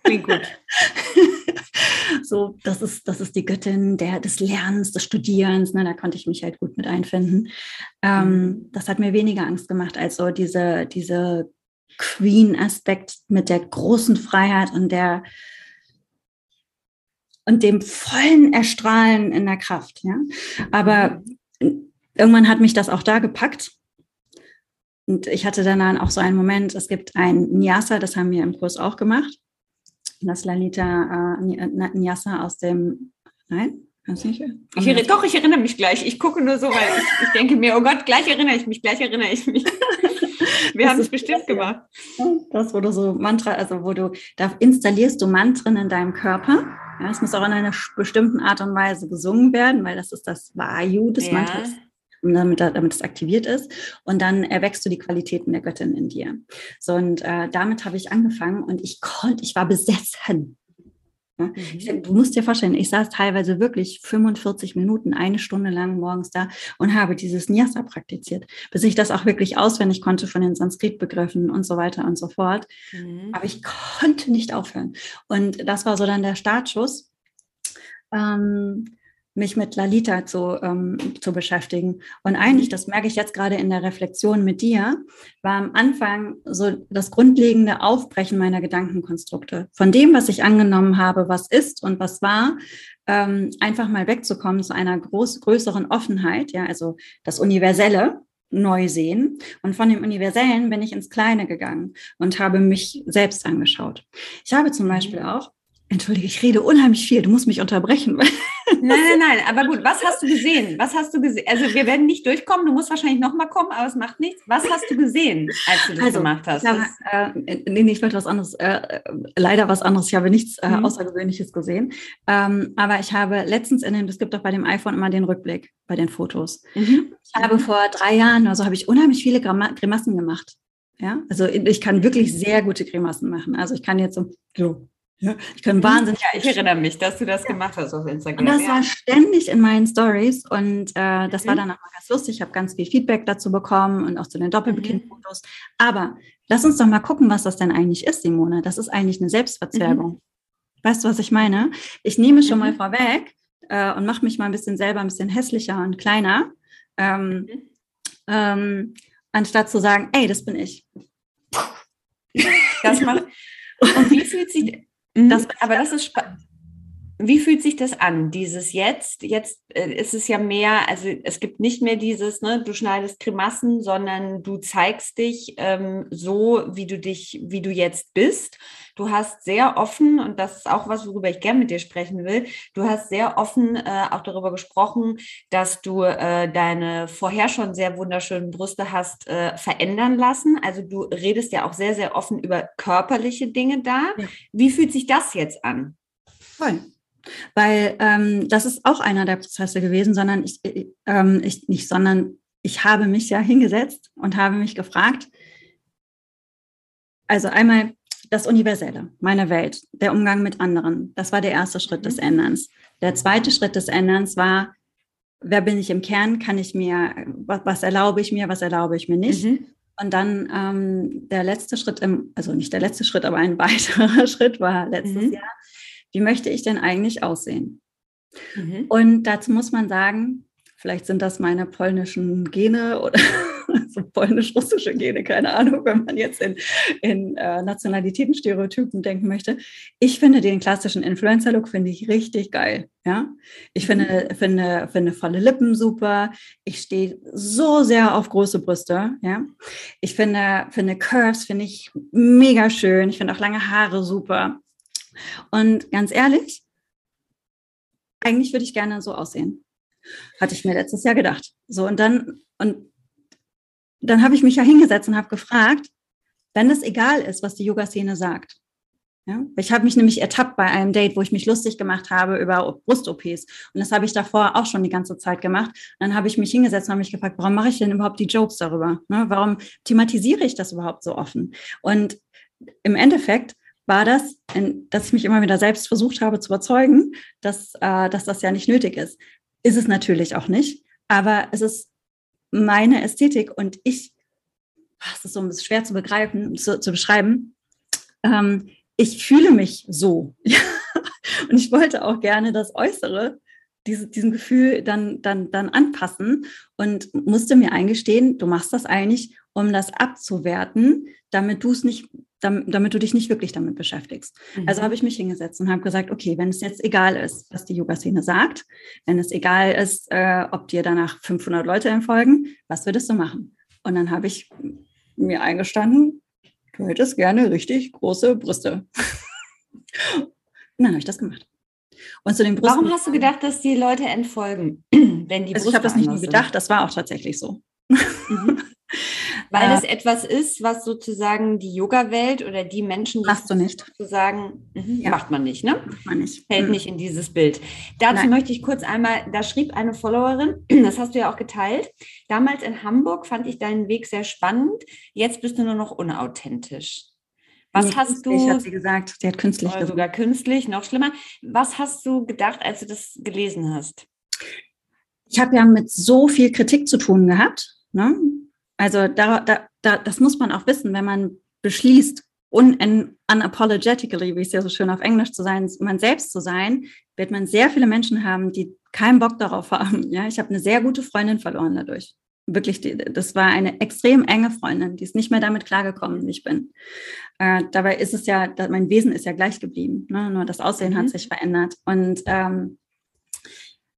Klingt gut.
so, das ist, das ist die Göttin der, des Lernens, des Studierens. Ne? Da konnte ich mich halt gut mit einfinden. Ähm, mhm. das hat mir weniger Angst gemacht als so diese, diese Queen-Aspekt mit der großen Freiheit und der und dem vollen Erstrahlen in der Kraft. Ja? Aber irgendwann hat mich das auch da gepackt. Und ich hatte dann auch so einen Moment, es gibt ein Nyasa, das haben wir im Kurs auch gemacht. Das Lalita äh, Nyasa aus dem, nein,
nicht? Ich erinnere, doch, ich erinnere mich gleich. Ich gucke nur so, weil ich, ich, denke mir, oh Gott, gleich erinnere ich mich, gleich erinnere ich mich. Wir haben es bestimmt gemacht.
Das, wo du so Mantra, also wo du, da installierst du Mantren in deinem Körper ja, es muss auch in einer bestimmten Art und Weise gesungen werden, weil das ist das Vayu des ja. Mantras, damit, damit es aktiviert ist. Und dann erwächst du die Qualitäten der Göttin in dir. So, und äh, damit habe ich angefangen und ich konnte, ich war besessen. Ja? Mhm. Ich, du musst dir vorstellen, ich saß teilweise wirklich 45 Minuten, eine Stunde lang morgens da und habe dieses Nyasa praktiziert, bis ich das auch wirklich auswendig konnte von den Sanskrit-Begriffen und so weiter und so fort. Mhm. Aber ich konnte nicht aufhören. Und das war so dann der Startschuss. Ähm, mich mit Lalita zu, ähm, zu beschäftigen. Und eigentlich, das merke ich jetzt gerade in der Reflexion mit dir, war am Anfang so das grundlegende Aufbrechen meiner Gedankenkonstrukte. Von dem, was ich angenommen habe, was ist und was war, ähm, einfach mal wegzukommen zu einer groß, größeren Offenheit, ja, also das Universelle, neu sehen. Und von dem Universellen bin ich ins Kleine gegangen und habe mich selbst angeschaut. Ich habe zum mhm. Beispiel auch Entschuldige, ich rede unheimlich viel. Du musst mich unterbrechen.
Nein, nein, nein. Aber gut, was hast du gesehen? Was hast du gesehen? Also wir werden nicht durchkommen. Du musst wahrscheinlich nochmal kommen, aber es macht nichts. Was hast du gesehen, als du das also, gemacht hast? Ja,
äh, nee, ich wollte was anderes. Äh, leider was anderes. Ich habe nichts äh, mhm. Außergewöhnliches gesehen. Ähm, aber ich habe letztens in dem, es gibt doch bei dem iPhone immer den Rückblick bei den Fotos. Mhm. Ich habe vor drei Jahren, also habe ich unheimlich viele Grimassen gemacht. Ja, also ich kann wirklich sehr gute Grimassen machen. Also ich kann jetzt so, so ja, ich kann wahnsinnig.
Ja, ich erinnere mich, dass du das ja. gemacht hast auf Instagram.
Und das war ständig in meinen Stories und äh, das mhm. war dann auch mal ganz lustig. Ich habe ganz viel Feedback dazu bekommen und auch zu den Doppelbekind-Fotos. Mhm. Aber lass uns doch mal gucken, was das denn eigentlich ist, Simone. Das ist eigentlich eine Selbstverzwerbung. Mhm. Weißt du, was ich meine? Ich nehme schon mal mhm. vorweg äh, und mache mich mal ein bisschen selber ein bisschen hässlicher und kleiner, ähm, mhm. ähm, anstatt zu sagen, ey, das bin ich.
Das macht. Und wie fühlt sich Mhm. Das, aber das ist spannend. Wie fühlt sich das an, dieses jetzt? Jetzt äh, ist es ja mehr, also es gibt nicht mehr dieses, ne, du schneidest Grimassen, sondern du zeigst dich ähm, so, wie du dich, wie du jetzt bist. Du hast sehr offen, und das ist auch was, worüber ich gerne mit dir sprechen will, du hast sehr offen äh, auch darüber gesprochen, dass du äh, deine vorher schon sehr wunderschönen Brüste hast äh, verändern lassen. Also du redest ja auch sehr, sehr offen über körperliche Dinge da. Ja. Wie fühlt sich das jetzt an?
Voll. Weil ähm, das ist auch einer der Prozesse gewesen, sondern ich, äh, ähm, ich nicht, sondern ich habe mich ja hingesetzt und habe mich gefragt, also einmal das Universelle, meine Welt, der Umgang mit anderen, das war der erste Schritt mhm. des Änderns. Der zweite Schritt des Änderns war, wer bin ich im Kern, kann ich mir, was, was erlaube ich mir, was erlaube ich mir nicht. Mhm. Und dann ähm, der letzte Schritt, im, also nicht der letzte Schritt, aber ein weiterer Schritt war letztes mhm. Jahr, wie möchte ich denn eigentlich aussehen? Mhm. Und dazu muss man sagen, vielleicht sind das meine polnischen Gene oder so polnisch-russische Gene, keine Ahnung, wenn man jetzt in, in äh, Nationalitätenstereotypen denken möchte. Ich finde den klassischen Influencer-Look finde ich richtig geil. Ja, ich finde, mhm. finde, finde volle Lippen super. Ich stehe so sehr auf große Brüste. Ja, ich finde, finde Curves finde ich mega schön. Ich finde auch lange Haare super. Und ganz ehrlich, eigentlich würde ich gerne so aussehen. hatte ich mir letztes Jahr gedacht. So, und dann, und dann habe ich mich ja hingesetzt und habe gefragt, wenn es egal ist, was die Yoga-Szene sagt. Ja? Ich habe mich nämlich ertappt bei einem Date, wo ich mich lustig gemacht habe über Brust-OPs. Und das habe ich davor auch schon die ganze Zeit gemacht. Und dann habe ich mich hingesetzt und habe mich gefragt, warum mache ich denn überhaupt die Jokes darüber? Ne? Warum thematisiere ich das überhaupt so offen? Und im Endeffekt war das, dass ich mich immer wieder selbst versucht habe zu überzeugen, dass, äh, dass das ja nicht nötig ist. Ist es natürlich auch nicht, aber es ist meine Ästhetik und ich, es ist so ein bisschen schwer zu begreifen, zu, zu beschreiben. Ähm, ich fühle mich so. und ich wollte auch gerne das Äußere, diese, diesem Gefühl dann, dann, dann anpassen und musste mir eingestehen, du machst das eigentlich, um das abzuwerten, damit du es nicht damit, damit du dich nicht wirklich damit beschäftigst. Mhm. Also habe ich mich hingesetzt und habe gesagt, okay, wenn es jetzt egal ist, was die Yoga-Szene sagt, wenn es egal ist, äh, ob dir danach 500 Leute entfolgen, was würdest du machen? Und dann habe ich mir eingestanden, du hättest gerne richtig große Brüste. und dann habe ich das gemacht.
Und zu den Brüsten, Warum hast du gedacht, dass die Leute entfolgen,
wenn die also Brüste Ich habe das nicht nur gedacht, das war auch tatsächlich so. Mhm.
Weil äh, das etwas ist, was sozusagen die Yoga-Welt oder die Menschen, die
machst du nicht.
sozusagen, mhm, ja. macht man nicht, ne?
Macht man nicht.
Fällt mhm. nicht in dieses Bild. Dazu Nein. möchte ich kurz einmal, da schrieb eine Followerin, das hast du ja auch geteilt. Damals in Hamburg fand ich deinen Weg sehr spannend. Jetzt bist du nur noch unauthentisch. Was nee, hast du?
hat sie gesagt, sie hat künstlich
oder sogar künstlich, noch schlimmer. Was hast du gedacht, als du das gelesen hast?
Ich habe ja mit so viel Kritik zu tun gehabt. Ne? Also da, da, da, das muss man auch wissen, wenn man beschließt, un unapologetically, wie es ja so schön auf Englisch zu sein, man selbst zu sein, wird man sehr viele Menschen haben, die keinen Bock darauf haben. Ja, ich habe eine sehr gute Freundin verloren dadurch. Wirklich, das war eine extrem enge Freundin, die ist nicht mehr damit klargekommen, wie ich bin. Äh, dabei ist es ja, mein Wesen ist ja gleich geblieben, ne? nur das Aussehen mhm. hat sich verändert. Und ähm, äh,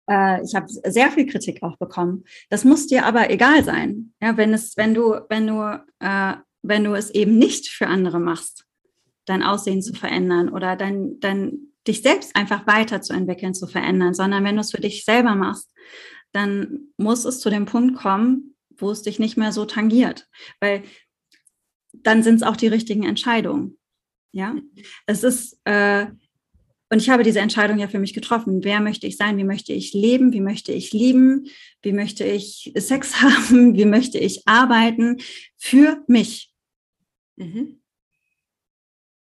ich habe sehr viel Kritik auch bekommen. Das muss dir aber egal sein. Ja, wenn es, wenn du, wenn du, äh, wenn du es eben nicht für andere machst, dein Aussehen zu verändern oder dein, dein, dich selbst einfach weiterzuentwickeln, zu verändern, sondern wenn du es für dich selber machst, dann muss es zu dem Punkt kommen, wo es dich nicht mehr so tangiert. Weil dann sind es auch die richtigen Entscheidungen. Ja, es ist, äh, und ich habe diese Entscheidung ja für mich getroffen. Wer möchte ich sein? Wie möchte ich leben? Wie möchte ich lieben? Wie möchte ich Sex haben? Wie möchte ich arbeiten? Für mich. Mhm.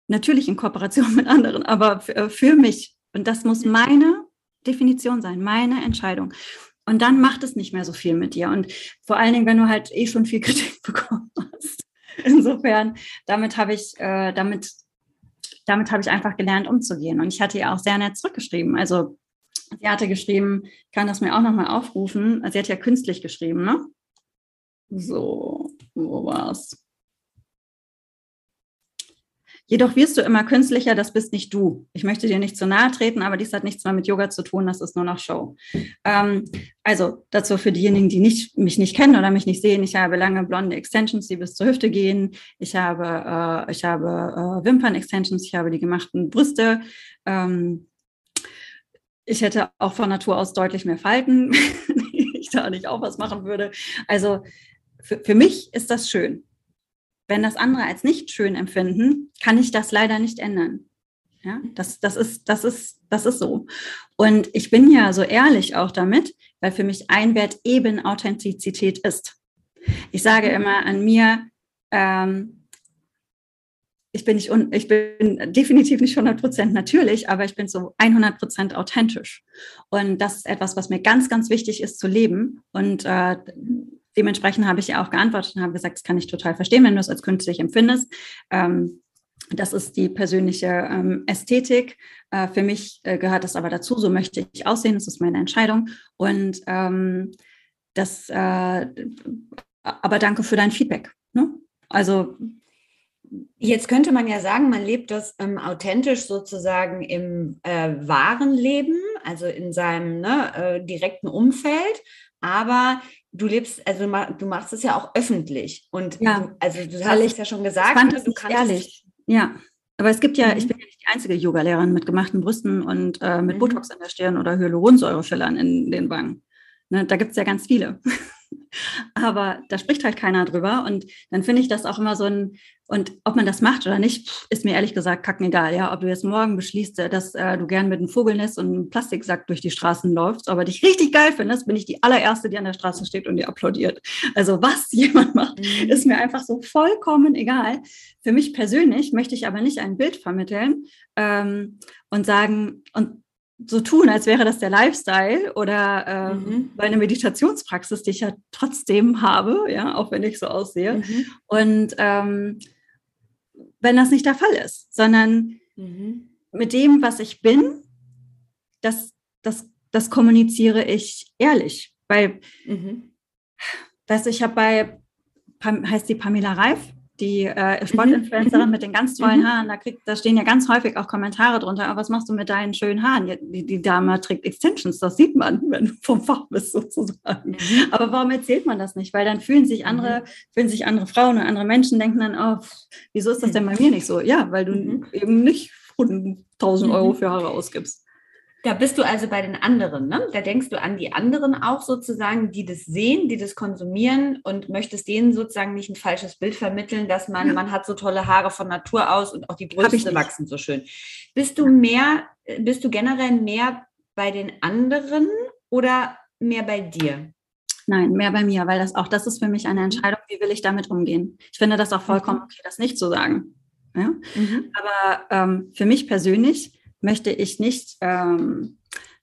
Natürlich in Kooperation mit anderen, aber für, äh, für mich. Und das muss meine Definition sein, meine Entscheidung. Und dann macht es nicht mehr so viel mit dir. Und vor allen Dingen, wenn du halt eh schon viel Kritik bekommen hast. Insofern, damit habe ich, äh, damit damit habe ich einfach gelernt, umzugehen. Und ich hatte ihr auch sehr nett zurückgeschrieben. Also sie hatte geschrieben, kann das mir auch nochmal aufrufen. Sie hat ja künstlich geschrieben, ne? So, wo war's? Jedoch wirst du immer künstlicher, das bist nicht du. Ich möchte dir nicht zu nahe treten, aber dies hat nichts mehr mit Yoga zu tun, das ist nur noch Show. Ähm, also dazu für diejenigen, die nicht, mich nicht kennen oder mich nicht sehen, ich habe lange blonde Extensions, die bis zur Hüfte gehen. Ich habe, äh, ich habe äh, Wimpern-Extensions, ich habe die gemachten Brüste. Ähm, ich hätte auch von Natur aus deutlich mehr Falten, ich da nicht auch was machen würde. Also für, für mich ist das schön wenn das andere als nicht schön empfinden, kann ich das leider nicht ändern. Ja, das, das, ist, das, ist, das ist so. Und ich bin ja so ehrlich auch damit, weil für mich ein Wert eben Authentizität ist. Ich sage mhm. immer an mir, ähm, ich bin nicht, un, ich bin definitiv nicht 100 Prozent natürlich, aber ich bin so 100 Prozent authentisch. Und das ist etwas, was mir ganz, ganz wichtig ist zu leben. Und äh, dementsprechend habe ich ja auch geantwortet und habe gesagt, das kann ich total verstehen, wenn du es als künstlich empfindest. Ähm, das ist die persönliche ähm, Ästhetik. Äh, für mich äh, gehört das aber dazu. So möchte ich aussehen. Das ist meine Entscheidung. Und ähm, das, äh, aber danke für dein Feedback. Ne? Also
Jetzt könnte man ja sagen, man lebt das ähm, authentisch sozusagen im äh, wahren Leben, also in seinem ne, äh, direkten Umfeld. Aber du lebst, also du machst es ja auch öffentlich. Und
ja,
du, also du hast es ja schon gesagt,
fand ne, du kannst ehrlich. Ja. Aber es gibt ja, mhm. ich bin ja nicht die einzige Yoga-Lehrerin mit gemachten Brüsten und äh, mit mhm. Botox in der Stirn oder Hyaluronsäurefillern in den Wangen. Ne, da gibt es ja ganz viele. Aber da spricht halt keiner drüber. Und dann finde ich das auch immer so ein, und ob man das macht oder nicht, ist mir ehrlich gesagt kacken egal. Ja, ob du jetzt morgen beschließt, äh, dass äh, du gern mit einem Vogelnest und einem Plastiksack durch die Straßen läufst, aber dich richtig geil findest, bin ich die allererste, die an der Straße steht und dir applaudiert. Also was jemand macht, mhm. ist mir einfach so vollkommen egal. Für mich persönlich möchte ich aber nicht ein Bild vermitteln ähm, und sagen, und so tun, als wäre das der Lifestyle oder äh, mhm. meine Meditationspraxis, die ich ja trotzdem habe, ja, auch wenn ich so aussehe. Mhm. Und ähm, wenn das nicht der Fall ist, sondern mhm. mit dem, was ich bin, das, das, das kommuniziere ich ehrlich. Weil, mhm. weißt du, ich habe bei, heißt die Pamela Reif, die äh, mhm. Sportinfluencerin mit den ganz tollen mhm. Haaren, da, kriegt, da stehen ja ganz häufig auch Kommentare drunter, aber was machst du mit deinen schönen Haaren? Die, die Dame trägt Extensions, das sieht man, wenn du vom Fach bist sozusagen. Mhm. Aber warum erzählt man das nicht? Weil dann fühlen sich andere, fühlen sich andere Frauen und andere Menschen denken dann, oh, wieso ist das denn bei mir nicht so? Ja, weil du eben nicht 1000 Euro für Haare ausgibst.
Da bist du also bei den anderen, ne? Da denkst du an die anderen auch sozusagen, die das sehen, die das konsumieren und möchtest denen sozusagen nicht ein falsches Bild vermitteln, dass man, ja. man hat so tolle Haare von Natur aus und auch die Brüste wachsen so schön. Bist du mehr, bist du generell mehr bei den anderen oder mehr bei dir?
Nein, mehr bei mir, weil das auch, das ist für mich eine. Entscheidung, wie will ich damit umgehen. Ich finde das auch vollkommen mhm. okay, das nicht zu sagen. Ja? Mhm. Aber ähm, für mich persönlich möchte ich nicht, ähm,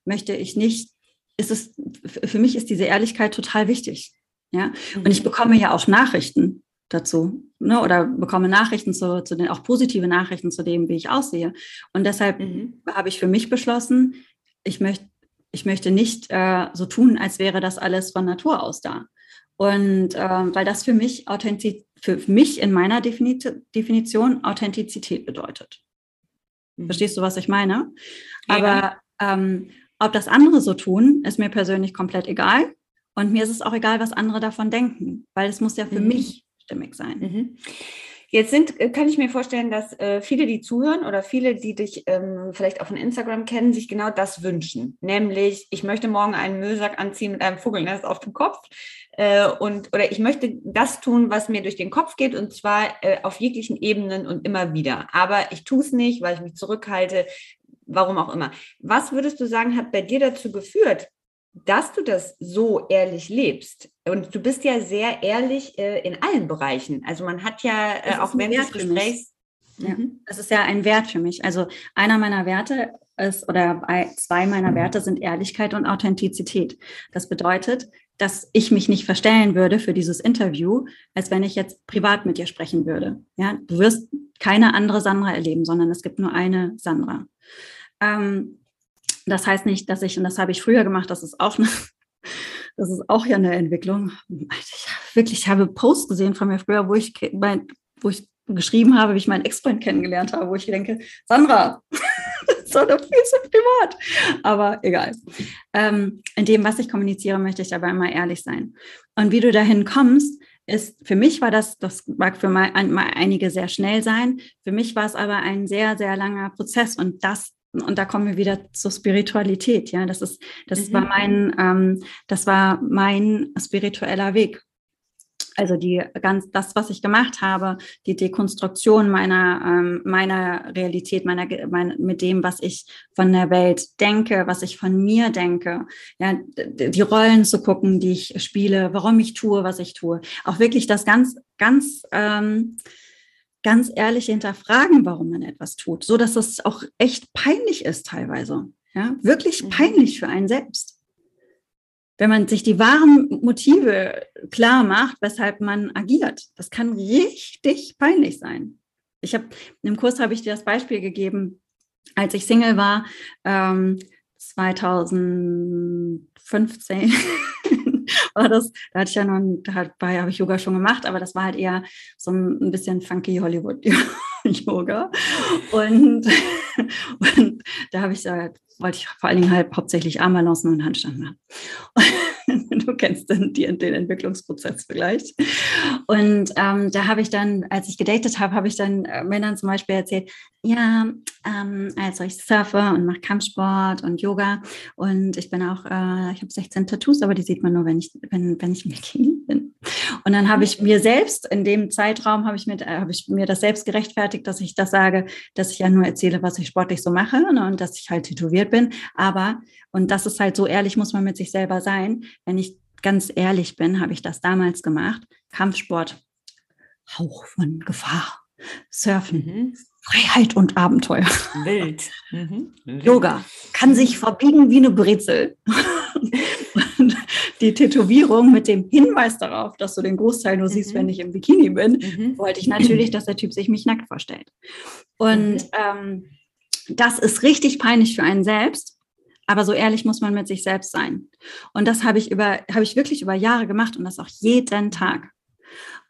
möchte ich nicht, ist es, für mich ist diese Ehrlichkeit total wichtig. Ja, und ich mhm. bekomme ja auch Nachrichten dazu, ne, oder bekomme Nachrichten zu, zu den, auch positive Nachrichten zu dem, wie ich aussehe. Und deshalb mhm. habe ich für mich beschlossen, ich möchte, ich möchte nicht äh, so tun, als wäre das alles von Natur aus da. Und äh, weil das für mich Authentiz für mich in meiner Definition Authentizität bedeutet. Mhm. Verstehst du, was ich meine? Ja. Aber ähm, ob das andere so tun, ist mir persönlich komplett egal. Und mir ist es auch egal, was andere davon denken, weil es muss ja für mhm. mich stimmig sein. Mhm.
Jetzt sind, äh, kann ich mir vorstellen, dass äh, viele, die zuhören oder viele, die dich ähm, vielleicht auch von Instagram kennen, sich genau das wünschen. Nämlich, ich möchte morgen einen Müllsack anziehen mit einem Vogelnest auf dem Kopf. Äh, und, oder ich möchte das tun, was mir durch den Kopf geht, und zwar äh, auf jeglichen Ebenen und immer wieder. Aber ich tue es nicht, weil ich mich zurückhalte, warum auch immer. Was würdest du sagen, hat bei dir dazu geführt, dass du das so ehrlich lebst. Und du bist ja sehr ehrlich äh, in allen Bereichen. Also man hat ja äh, auch während des Gesprächs.
Ja, mhm. das ist ja ein Wert für mich. Also einer meiner Werte ist, oder zwei meiner Werte sind Ehrlichkeit und Authentizität. Das bedeutet, dass ich mich nicht verstellen würde für dieses Interview, als wenn ich jetzt privat mit dir sprechen würde. Ja, du wirst keine andere Sandra erleben, sondern es gibt nur eine Sandra. Ähm, das heißt nicht, dass ich, und das habe ich früher gemacht, das ist auch eine, das ist auch ja eine Entwicklung. Ich wirklich, ich habe Posts gesehen von mir früher, wo ich, mein, wo ich geschrieben habe, wie ich meinen Ex-Freund kennengelernt habe, wo ich denke, Sandra, doch viel zu privat. Aber egal. Ähm, in dem, was ich kommuniziere, möchte ich aber immer ehrlich sein. Und wie du dahin kommst, ist, für mich war das, das mag für mal, mal einige sehr schnell sein, für mich war es aber ein sehr, sehr langer Prozess und das und da kommen wir wieder zur Spiritualität. Ja, das ist, das mhm. war mein, ähm, das war mein spiritueller Weg. Also die ganz das, was ich gemacht habe, die Dekonstruktion meiner ähm, meiner Realität, meiner mein, mit dem, was ich von der Welt denke, was ich von mir denke, ja, die Rollen zu gucken, die ich spiele, warum ich tue, was ich tue, auch wirklich das ganz ganz ähm, ganz ehrlich hinterfragen, warum man etwas tut, so dass es auch echt peinlich ist teilweise. Ja, wirklich mhm. peinlich für einen selbst. Wenn man sich die wahren Motive klar macht, weshalb man agiert, das kann richtig peinlich sein. Ich habe im Kurs habe ich dir das Beispiel gegeben, als ich Single war, ähm, 2015 war das, da hatte ich ja noch, da habe ich Yoga schon gemacht, aber das war halt eher so ein bisschen funky Hollywood-Yoga. Und, und da habe ich, da wollte ich vor allen Dingen halt hauptsächlich Armbalancen und Handstanden machen. du kennst den, den, den Entwicklungsprozess vielleicht. Und ähm, da habe ich dann, als ich gedatet habe, habe ich dann äh, Männern zum Beispiel erzählt, ja, ähm, also ich surfe und mache Kampfsport und Yoga und ich bin auch, äh, ich habe 16 Tattoos, aber die sieht man nur, wenn ich, wenn, wenn ich im bin. Und dann habe ich mir selbst, in dem Zeitraum habe ich, mir, äh, habe ich mir das selbst gerechtfertigt, dass ich das sage, dass ich ja nur erzähle, was ich sportlich so mache ne, und dass ich halt tätowiert bin. Aber, und das ist halt so ehrlich, muss man mit sich selber sein. Wenn ich ganz ehrlich bin, habe ich das damals gemacht. Kampfsport, Hauch von Gefahr. Surfen, mhm. Freiheit und Abenteuer.
Wild. Mhm.
Yoga kann sich verbiegen wie eine Brezel. und die Tätowierung mit dem Hinweis darauf, dass du den Großteil nur mhm. siehst, wenn ich im Bikini bin, mhm. wollte ich natürlich, dass der Typ sich mich nackt vorstellt. Und mhm. ähm, das ist richtig peinlich für einen selbst. Aber so ehrlich muss man mit sich selbst sein. Und das habe ich über, habe ich wirklich über Jahre gemacht und das auch jeden Tag.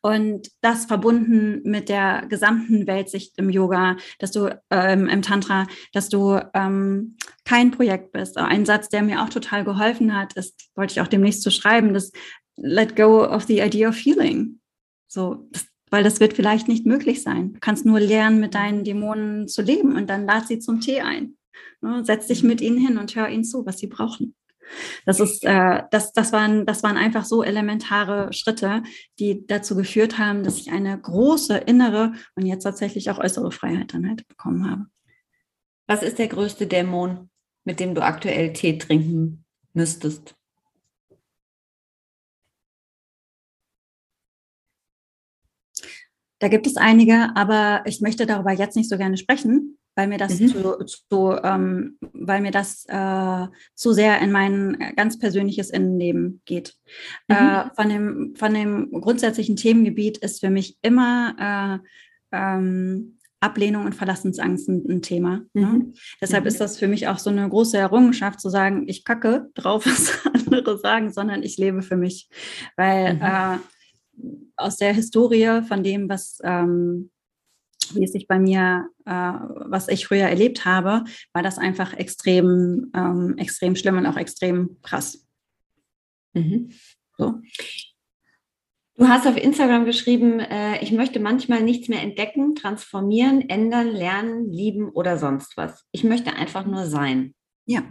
Und das verbunden mit der gesamten Weltsicht im Yoga, dass du ähm, im Tantra, dass du ähm, kein Projekt bist. Ein Satz, der mir auch total geholfen hat, ist, wollte ich auch demnächst zu schreiben, das Let go of the idea of healing. So, das, weil das wird vielleicht nicht möglich sein. Du kannst nur lernen, mit deinen Dämonen zu leben und dann lad sie zum Tee ein. Ne, setz dich mit ihnen hin und hör ihnen zu, was sie brauchen. Das ist, äh, das, das waren, das waren einfach so elementare Schritte, die dazu geführt haben, dass ich eine große innere und jetzt tatsächlich auch äußere Freiheit dann halt bekommen habe.
Was ist der größte Dämon, mit dem du aktuell Tee trinken müsstest?
Da gibt es einige, aber ich möchte darüber jetzt nicht so gerne sprechen, weil mir das mhm. zu, zu ähm, weil mir das äh, zu sehr in mein ganz persönliches Innenleben geht. Mhm. Äh, von dem von dem grundsätzlichen Themengebiet ist für mich immer äh, ähm, Ablehnung und Verlassensangst ein, Thema. Ne? Mhm. Deshalb ist das für mich auch so eine große Errungenschaft zu sagen, ich kacke drauf, was andere sagen, sondern ich lebe für mich, weil mhm. äh, aus der Historie von dem, was ähm, wie es sich bei mir, äh, was ich früher erlebt habe, war das einfach extrem, ähm, extrem schlimm und auch extrem krass.
Mhm. So. Du hast auf Instagram geschrieben, äh, ich möchte manchmal nichts mehr entdecken, transformieren, ändern, lernen, lieben oder sonst was. Ich möchte einfach nur sein.
Ja.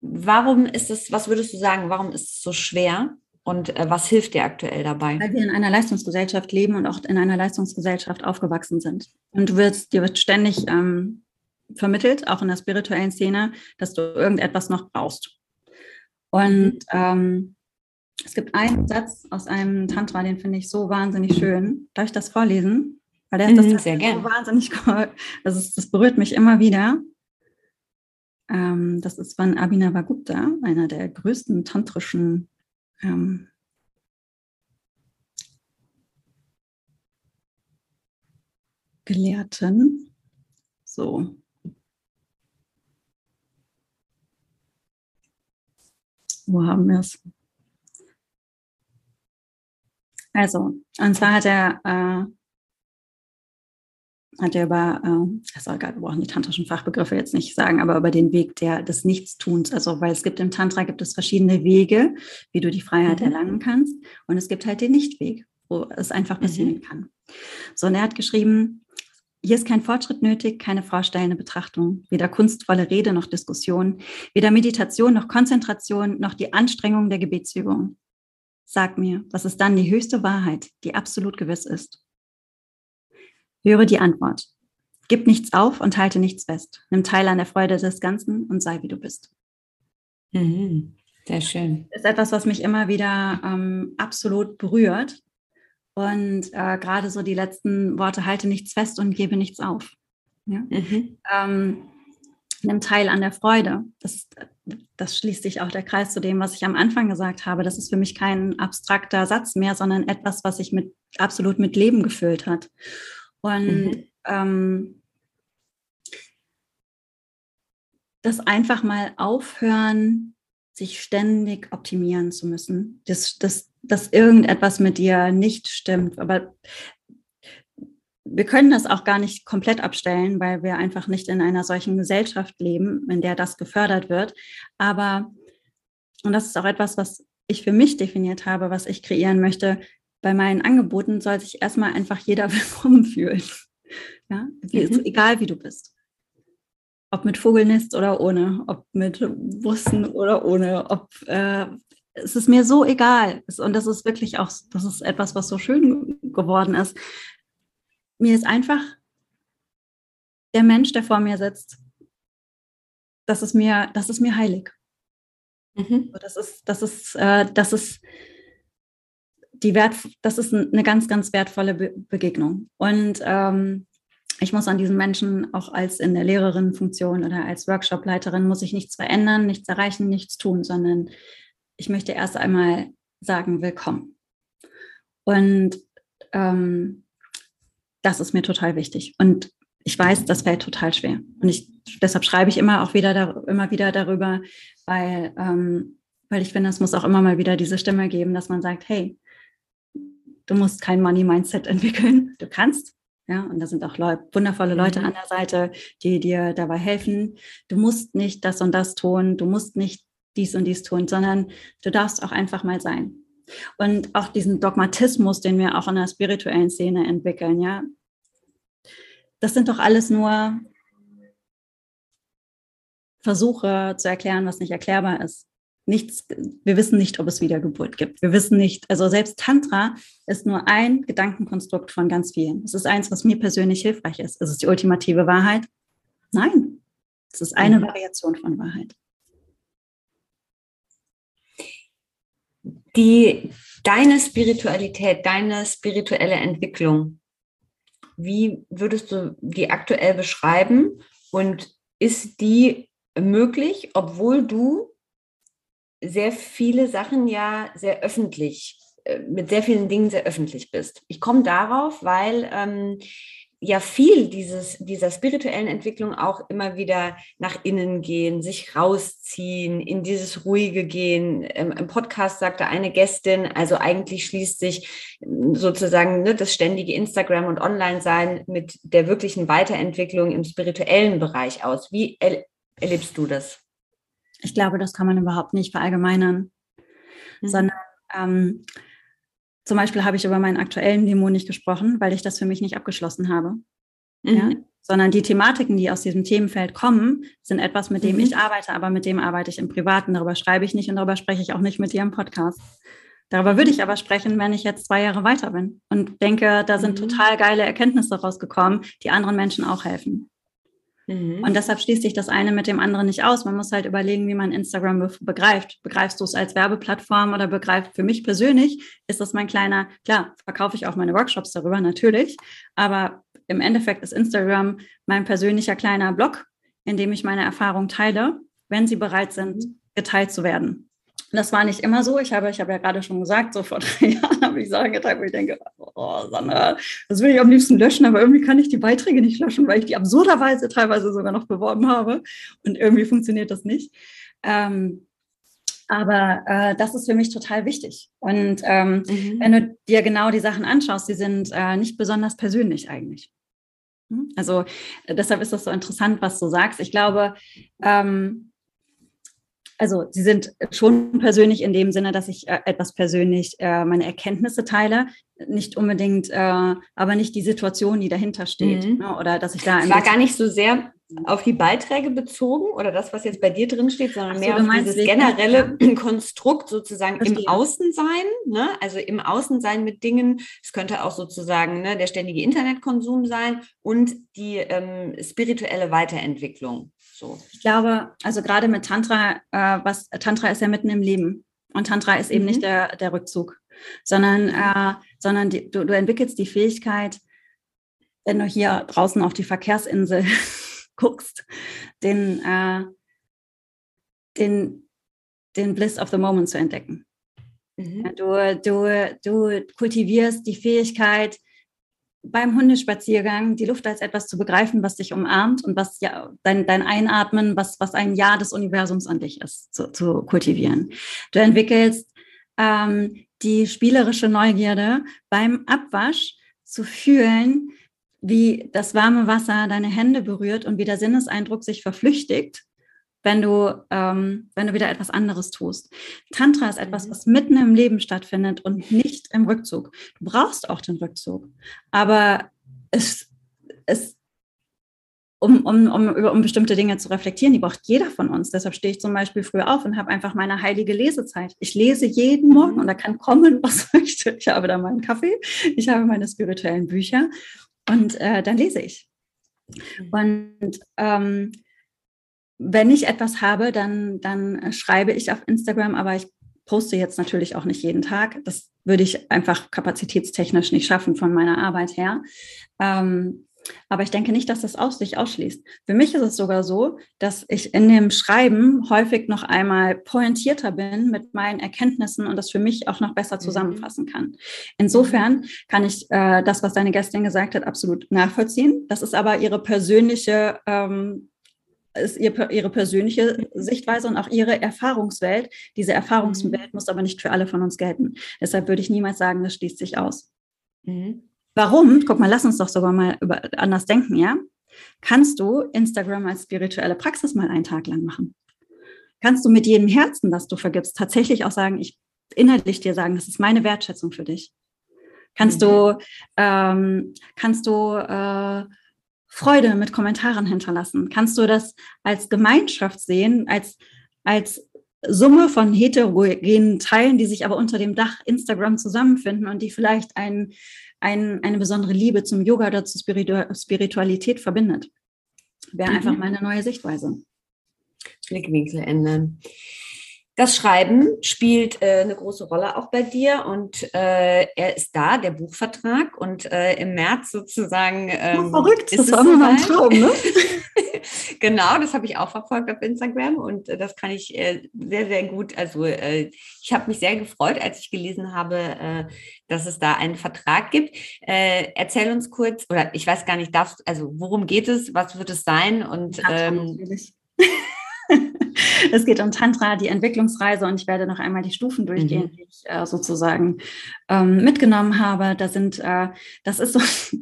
Warum ist es, was würdest du sagen, warum ist es so schwer? Und äh, was hilft dir aktuell dabei?
Weil wir in einer Leistungsgesellschaft leben und auch in einer Leistungsgesellschaft aufgewachsen sind. Und du wirst, dir wird ständig ähm, vermittelt, auch in der spirituellen Szene, dass du irgendetwas noch brauchst. Und ähm, es gibt einen Satz aus einem Tantra, den finde ich so wahnsinnig schön. Darf ich das vorlesen? Weil der
mhm,
das
sehr gerne.
so wahnsinnig das, ist, das berührt mich immer wieder. Ähm, das ist von Abhinavagupta, einer der größten tantrischen ähm, Gelehrten. So. Wo haben wir es? Also, und zwar hat er äh, hat er über, äh, also wir brauchen die tantrischen Fachbegriffe jetzt nicht sagen, aber über den Weg der, des Nichtstuns. Also, weil es gibt im Tantra gibt es verschiedene Wege, wie du die Freiheit mhm. erlangen kannst. Und es gibt halt den Nichtweg, wo es einfach passieren mhm. kann. So, und er hat geschrieben, hier ist kein Fortschritt nötig, keine vorstellende Betrachtung, weder kunstvolle Rede noch Diskussion, weder Meditation noch Konzentration noch die Anstrengung der Gebetsübung. Sag mir, was ist dann die höchste Wahrheit, die absolut gewiss ist? Höre die Antwort. Gib nichts auf und halte nichts fest. Nimm teil an der Freude des Ganzen und sei wie du bist.
Mhm. Sehr schön.
Das ist etwas, was mich immer wieder ähm, absolut berührt. Und äh, gerade so die letzten Worte, halte nichts fest und gebe nichts auf. Ja? Mhm. Ähm, nimm teil an der Freude. Das, das schließt sich auch der Kreis zu dem, was ich am Anfang gesagt habe. Das ist für mich kein abstrakter Satz mehr, sondern etwas, was sich mit, absolut mit Leben gefüllt hat. Und mhm. ähm, das einfach mal aufhören, sich ständig optimieren zu müssen, dass, dass, dass irgendetwas mit dir nicht stimmt. Aber wir können das auch gar nicht komplett abstellen, weil wir einfach nicht in einer solchen Gesellschaft leben, in der das gefördert wird. Aber und das ist auch etwas, was ich für mich definiert habe, was ich kreieren möchte, bei meinen Angeboten soll sich erstmal einfach jeder willkommen fühlen. Ja, mhm. egal wie du bist. Ob mit Vogelnest oder ohne, ob mit Bussen oder ohne, ob äh, es ist mir so egal. Und das ist wirklich auch, das ist etwas, was so schön geworden ist. Mir ist einfach der Mensch, der vor mir sitzt, das ist mir, das ist mir heilig. Mhm. Das ist, das ist, äh, das ist die Wert, das ist eine ganz, ganz wertvolle Be Begegnung. Und ähm, ich muss an diesen Menschen auch als in der Lehrerinnenfunktion oder als Workshopleiterin muss ich nichts verändern, nichts erreichen, nichts tun, sondern ich möchte erst einmal sagen, willkommen. Und ähm, das ist mir total wichtig. Und ich weiß, das fällt total schwer. Und ich, deshalb schreibe ich immer auch wieder, da, immer wieder darüber, weil, ähm, weil ich finde, es muss auch immer mal wieder diese Stimme geben, dass man sagt, hey, du musst kein Money-Mindset entwickeln. Du kannst, ja, und da sind auch Leu wundervolle Leute mhm. an der Seite, die dir dabei helfen. Du musst nicht das und das tun, du musst nicht dies und dies tun, sondern du darfst auch einfach mal sein. Und auch diesen Dogmatismus, den wir auch in der spirituellen Szene entwickeln, ja, das sind doch alles nur Versuche zu erklären, was nicht erklärbar ist. Nichts, wir wissen nicht, ob es Wiedergeburt gibt. Wir wissen nicht, also selbst Tantra ist nur ein Gedankenkonstrukt von ganz vielen. Es ist eins, was mir persönlich hilfreich ist. Ist es die ultimative Wahrheit? Nein. Es ist eine mhm. Variation von Wahrheit.
Die, deine Spiritualität, deine spirituelle Entwicklung, wie würdest du die aktuell beschreiben und ist die möglich, obwohl du sehr viele Sachen ja sehr öffentlich, äh, mit sehr vielen Dingen sehr öffentlich bist. Ich komme darauf, weil ähm, ja viel dieses, dieser spirituellen Entwicklung auch immer wieder nach innen gehen, sich rausziehen, in dieses ruhige gehen. Im Podcast sagte eine Gästin, also eigentlich schließt sich ähm, sozusagen ne, das ständige Instagram und Online-Sein mit der wirklichen Weiterentwicklung im spirituellen Bereich aus. Wie er erlebst du das?
Ich glaube, das kann man überhaupt nicht verallgemeinern, mhm. sondern ähm, zum Beispiel habe ich über meinen aktuellen Dämon nicht gesprochen, weil ich das für mich nicht abgeschlossen habe. Mhm. Ja? Sondern die Thematiken, die aus diesem Themenfeld kommen, sind etwas, mit dem mhm. ich arbeite, aber mit dem arbeite ich im Privaten. Darüber schreibe ich nicht und darüber spreche ich auch nicht mit dir im Podcast. Darüber würde ich aber sprechen, wenn ich jetzt zwei Jahre weiter bin und denke, da sind mhm. total geile Erkenntnisse rausgekommen, die anderen Menschen auch helfen. Mhm. Und deshalb schließt sich das eine mit dem anderen nicht aus. Man muss halt überlegen, wie man Instagram be begreift. Begreifst du es als Werbeplattform oder begreift für mich persönlich, ist das mein kleiner, klar, verkaufe ich auch meine Workshops darüber, natürlich. Aber im Endeffekt ist Instagram mein persönlicher kleiner Blog, in dem ich meine Erfahrung teile, wenn sie bereit sind, mhm. geteilt zu werden. Das war nicht immer so. Ich habe, ich habe ja gerade schon gesagt, so vor drei Jahren habe ich Sachen geteilt, wo ich denke, oh, Sandra, das will ich am liebsten löschen, aber irgendwie kann ich die Beiträge nicht löschen, weil ich die absurderweise teilweise sogar noch beworben habe. Und irgendwie funktioniert das nicht. Ähm, aber äh, das ist für mich total wichtig. Und ähm, mhm. wenn du dir genau die Sachen anschaust, die sind äh, nicht besonders persönlich eigentlich. Hm? Also äh, deshalb ist das so interessant, was du sagst. Ich glaube, ähm, also sie sind schon persönlich in dem Sinne, dass ich äh, etwas persönlich äh, meine Erkenntnisse teile, nicht unbedingt, äh, aber nicht die Situation, die dahinter steht. Mhm. Ne? Oder dass ich da.
Es war gar nicht so sehr auf die Beiträge bezogen oder das, was jetzt bei dir drin steht, sondern so, mehr auf dieses generelle ja. Konstrukt sozusagen Verstehe. im Außensein, ne? also im Außensein mit Dingen. Es könnte auch sozusagen ne, der ständige Internetkonsum sein und die ähm, spirituelle Weiterentwicklung. So.
Ich glaube, also gerade mit Tantra, äh, was Tantra ist ja mitten im Leben. Und Tantra ist eben mhm. nicht der, der Rückzug, sondern, äh, sondern die, du, du entwickelst die Fähigkeit, wenn du hier draußen auf die Verkehrsinsel guckst, den, äh, den, den Bliss of the Moment zu entdecken. Mhm. Du, du, du kultivierst die Fähigkeit, beim Hundespaziergang die Luft als etwas zu begreifen, was dich umarmt und was ja dein, dein Einatmen, was, was ein Ja des Universums an dich ist, zu, zu kultivieren. Du entwickelst ähm, die spielerische Neugierde beim Abwasch zu fühlen, wie das warme Wasser deine Hände berührt und wie der Sinneseindruck sich verflüchtigt wenn du, ähm, wenn du wieder etwas anderes tust. Tantra ist etwas, mhm. was mitten im Leben stattfindet und nicht im Rückzug. Du brauchst auch den Rückzug, aber es, es um, um, um, um bestimmte Dinge zu reflektieren, die braucht jeder von uns. Deshalb stehe ich zum Beispiel früh auf und habe einfach meine heilige Lesezeit. Ich lese jeden mhm. Morgen und da kann kommen, was möchte. Ich habe da meinen Kaffee, ich habe meine spirituellen Bücher und äh, dann lese ich. Mhm. Und ähm, wenn ich etwas habe, dann, dann schreibe ich auf Instagram, aber ich poste jetzt natürlich auch nicht jeden Tag. Das würde ich einfach kapazitätstechnisch nicht schaffen von meiner Arbeit her. Ähm, aber ich denke nicht, dass das aus sich ausschließt. Für mich ist es sogar so, dass ich in dem Schreiben häufig noch einmal pointierter bin mit meinen Erkenntnissen und das für mich auch noch besser mhm. zusammenfassen kann. Insofern kann ich äh, das, was deine Gästin gesagt hat, absolut nachvollziehen. Das ist aber ihre persönliche ähm, ist ihr, ihre persönliche Sichtweise und auch ihre Erfahrungswelt. Diese Erfahrungswelt mhm. muss aber nicht für alle von uns gelten. Deshalb würde ich niemals sagen, das schließt sich aus. Mhm. Warum? Guck mal, lass uns doch sogar mal über, anders denken, ja? Kannst du Instagram als spirituelle Praxis mal einen Tag lang machen? Kannst du mit jedem Herzen, das du vergibst, tatsächlich auch sagen, ich innerlich dir sagen, das ist meine Wertschätzung für dich? Kannst mhm. du, ähm, kannst du äh, Freude mit Kommentaren hinterlassen? Kannst du das als Gemeinschaft sehen, als, als Summe von heterogenen Teilen, die sich aber unter dem Dach Instagram zusammenfinden und die vielleicht ein, ein, eine besondere Liebe zum Yoga oder zur Spiritualität verbindet? Wäre mhm. einfach meine neue Sichtweise.
Blickwinkel ändern. Das Schreiben spielt äh, eine große Rolle auch bei dir und äh, er ist da, der Buchvertrag und äh, im März sozusagen.
Ähm, oh, verrückt, das war immer mein Traum, ne?
genau, das habe ich auch verfolgt auf Instagram und äh, das kann ich äh, sehr, sehr gut. Also äh, ich habe mich sehr gefreut, als ich gelesen habe, äh, dass es da einen Vertrag gibt. Äh, erzähl uns kurz, oder ich weiß gar nicht, darfst, also worum geht es, was wird es sein und ähm,
es geht um Tantra, die Entwicklungsreise und ich werde noch einmal die Stufen durchgehen, mhm. die ich äh, sozusagen ähm, mitgenommen habe. Da sind, äh, das ist so,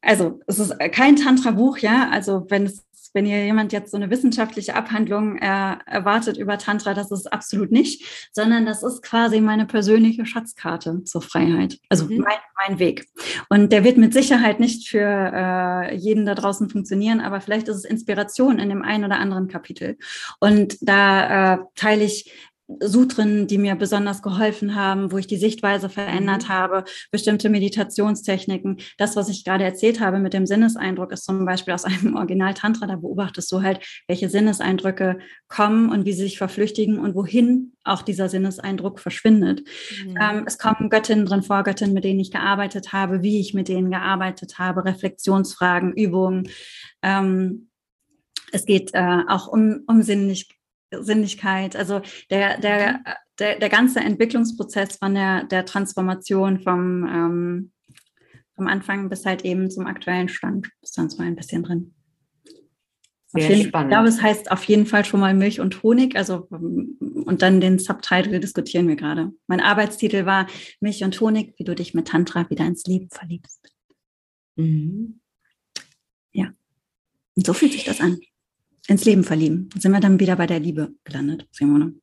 also es ist kein Tantra-Buch, ja. Also wenn es wenn ihr jemand jetzt so eine wissenschaftliche Abhandlung äh, erwartet über Tantra, das ist absolut nicht, sondern das ist quasi meine persönliche Schatzkarte zur Freiheit. Also mhm. mein, mein, Weg. Und der wird mit Sicherheit nicht für äh, jeden da draußen funktionieren, aber vielleicht ist es Inspiration in dem einen oder anderen Kapitel. Und da äh, teile ich Sutren, die mir besonders geholfen haben, wo ich die Sichtweise verändert mhm. habe, bestimmte Meditationstechniken. Das, was ich gerade erzählt habe mit dem Sinneseindruck, ist zum Beispiel aus einem Original Tantra. Da beobachtest du halt, welche Sinneseindrücke kommen und wie sie sich verflüchtigen und wohin auch dieser Sinneseindruck verschwindet. Mhm. Ähm, es kommen Göttinnen drin vor, Göttinnen, mit denen ich gearbeitet habe, wie ich mit denen gearbeitet habe, Reflexionsfragen, Übungen. Ähm, es geht äh, auch um, um Sinnlichkeit Sinnlichkeit. Also der, der, mhm. der, der ganze Entwicklungsprozess von der, der Transformation vom, ähm, vom Anfang bis halt eben zum aktuellen Stand ist dann zwar ein bisschen drin. Sehr jeden, spannend. Ich glaube, es heißt auf jeden Fall schon mal Milch und Honig. Also, und dann den Subtitle diskutieren wir gerade. Mein Arbeitstitel war Milch und Honig, wie du dich mit Tantra wieder ins Leben verliebst. Mhm. Ja. Und so fühlt sich das an ins Leben verlieben. Sind wir dann wieder bei der Liebe gelandet, Simone?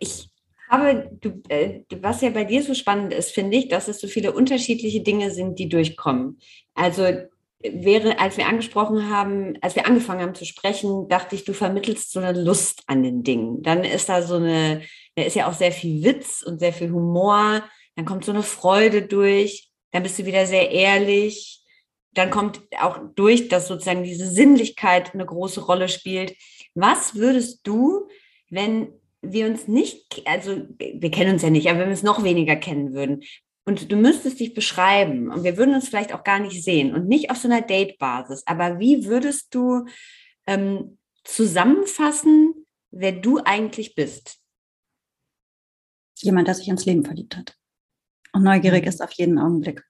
Ich habe, du, äh, was ja bei dir so spannend ist, finde ich, dass es so viele unterschiedliche Dinge sind, die durchkommen. Also wäre, als wir angesprochen haben, als wir angefangen haben zu sprechen, dachte ich, du vermittelst so eine Lust an den Dingen. Dann ist da so eine, da ist ja auch sehr viel Witz und sehr viel Humor. Dann kommt so eine Freude durch. Dann bist du wieder sehr ehrlich dann kommt auch durch, dass sozusagen diese Sinnlichkeit eine große Rolle spielt. Was würdest du, wenn wir uns nicht, also wir kennen uns ja nicht, aber wenn wir es noch weniger kennen würden und du müsstest dich beschreiben und wir würden uns vielleicht auch gar nicht sehen und nicht auf so einer Date-Basis, aber wie würdest du ähm, zusammenfassen, wer du eigentlich bist?
Jemand, der sich ins Leben verliebt hat und neugierig mhm. ist auf jeden Augenblick.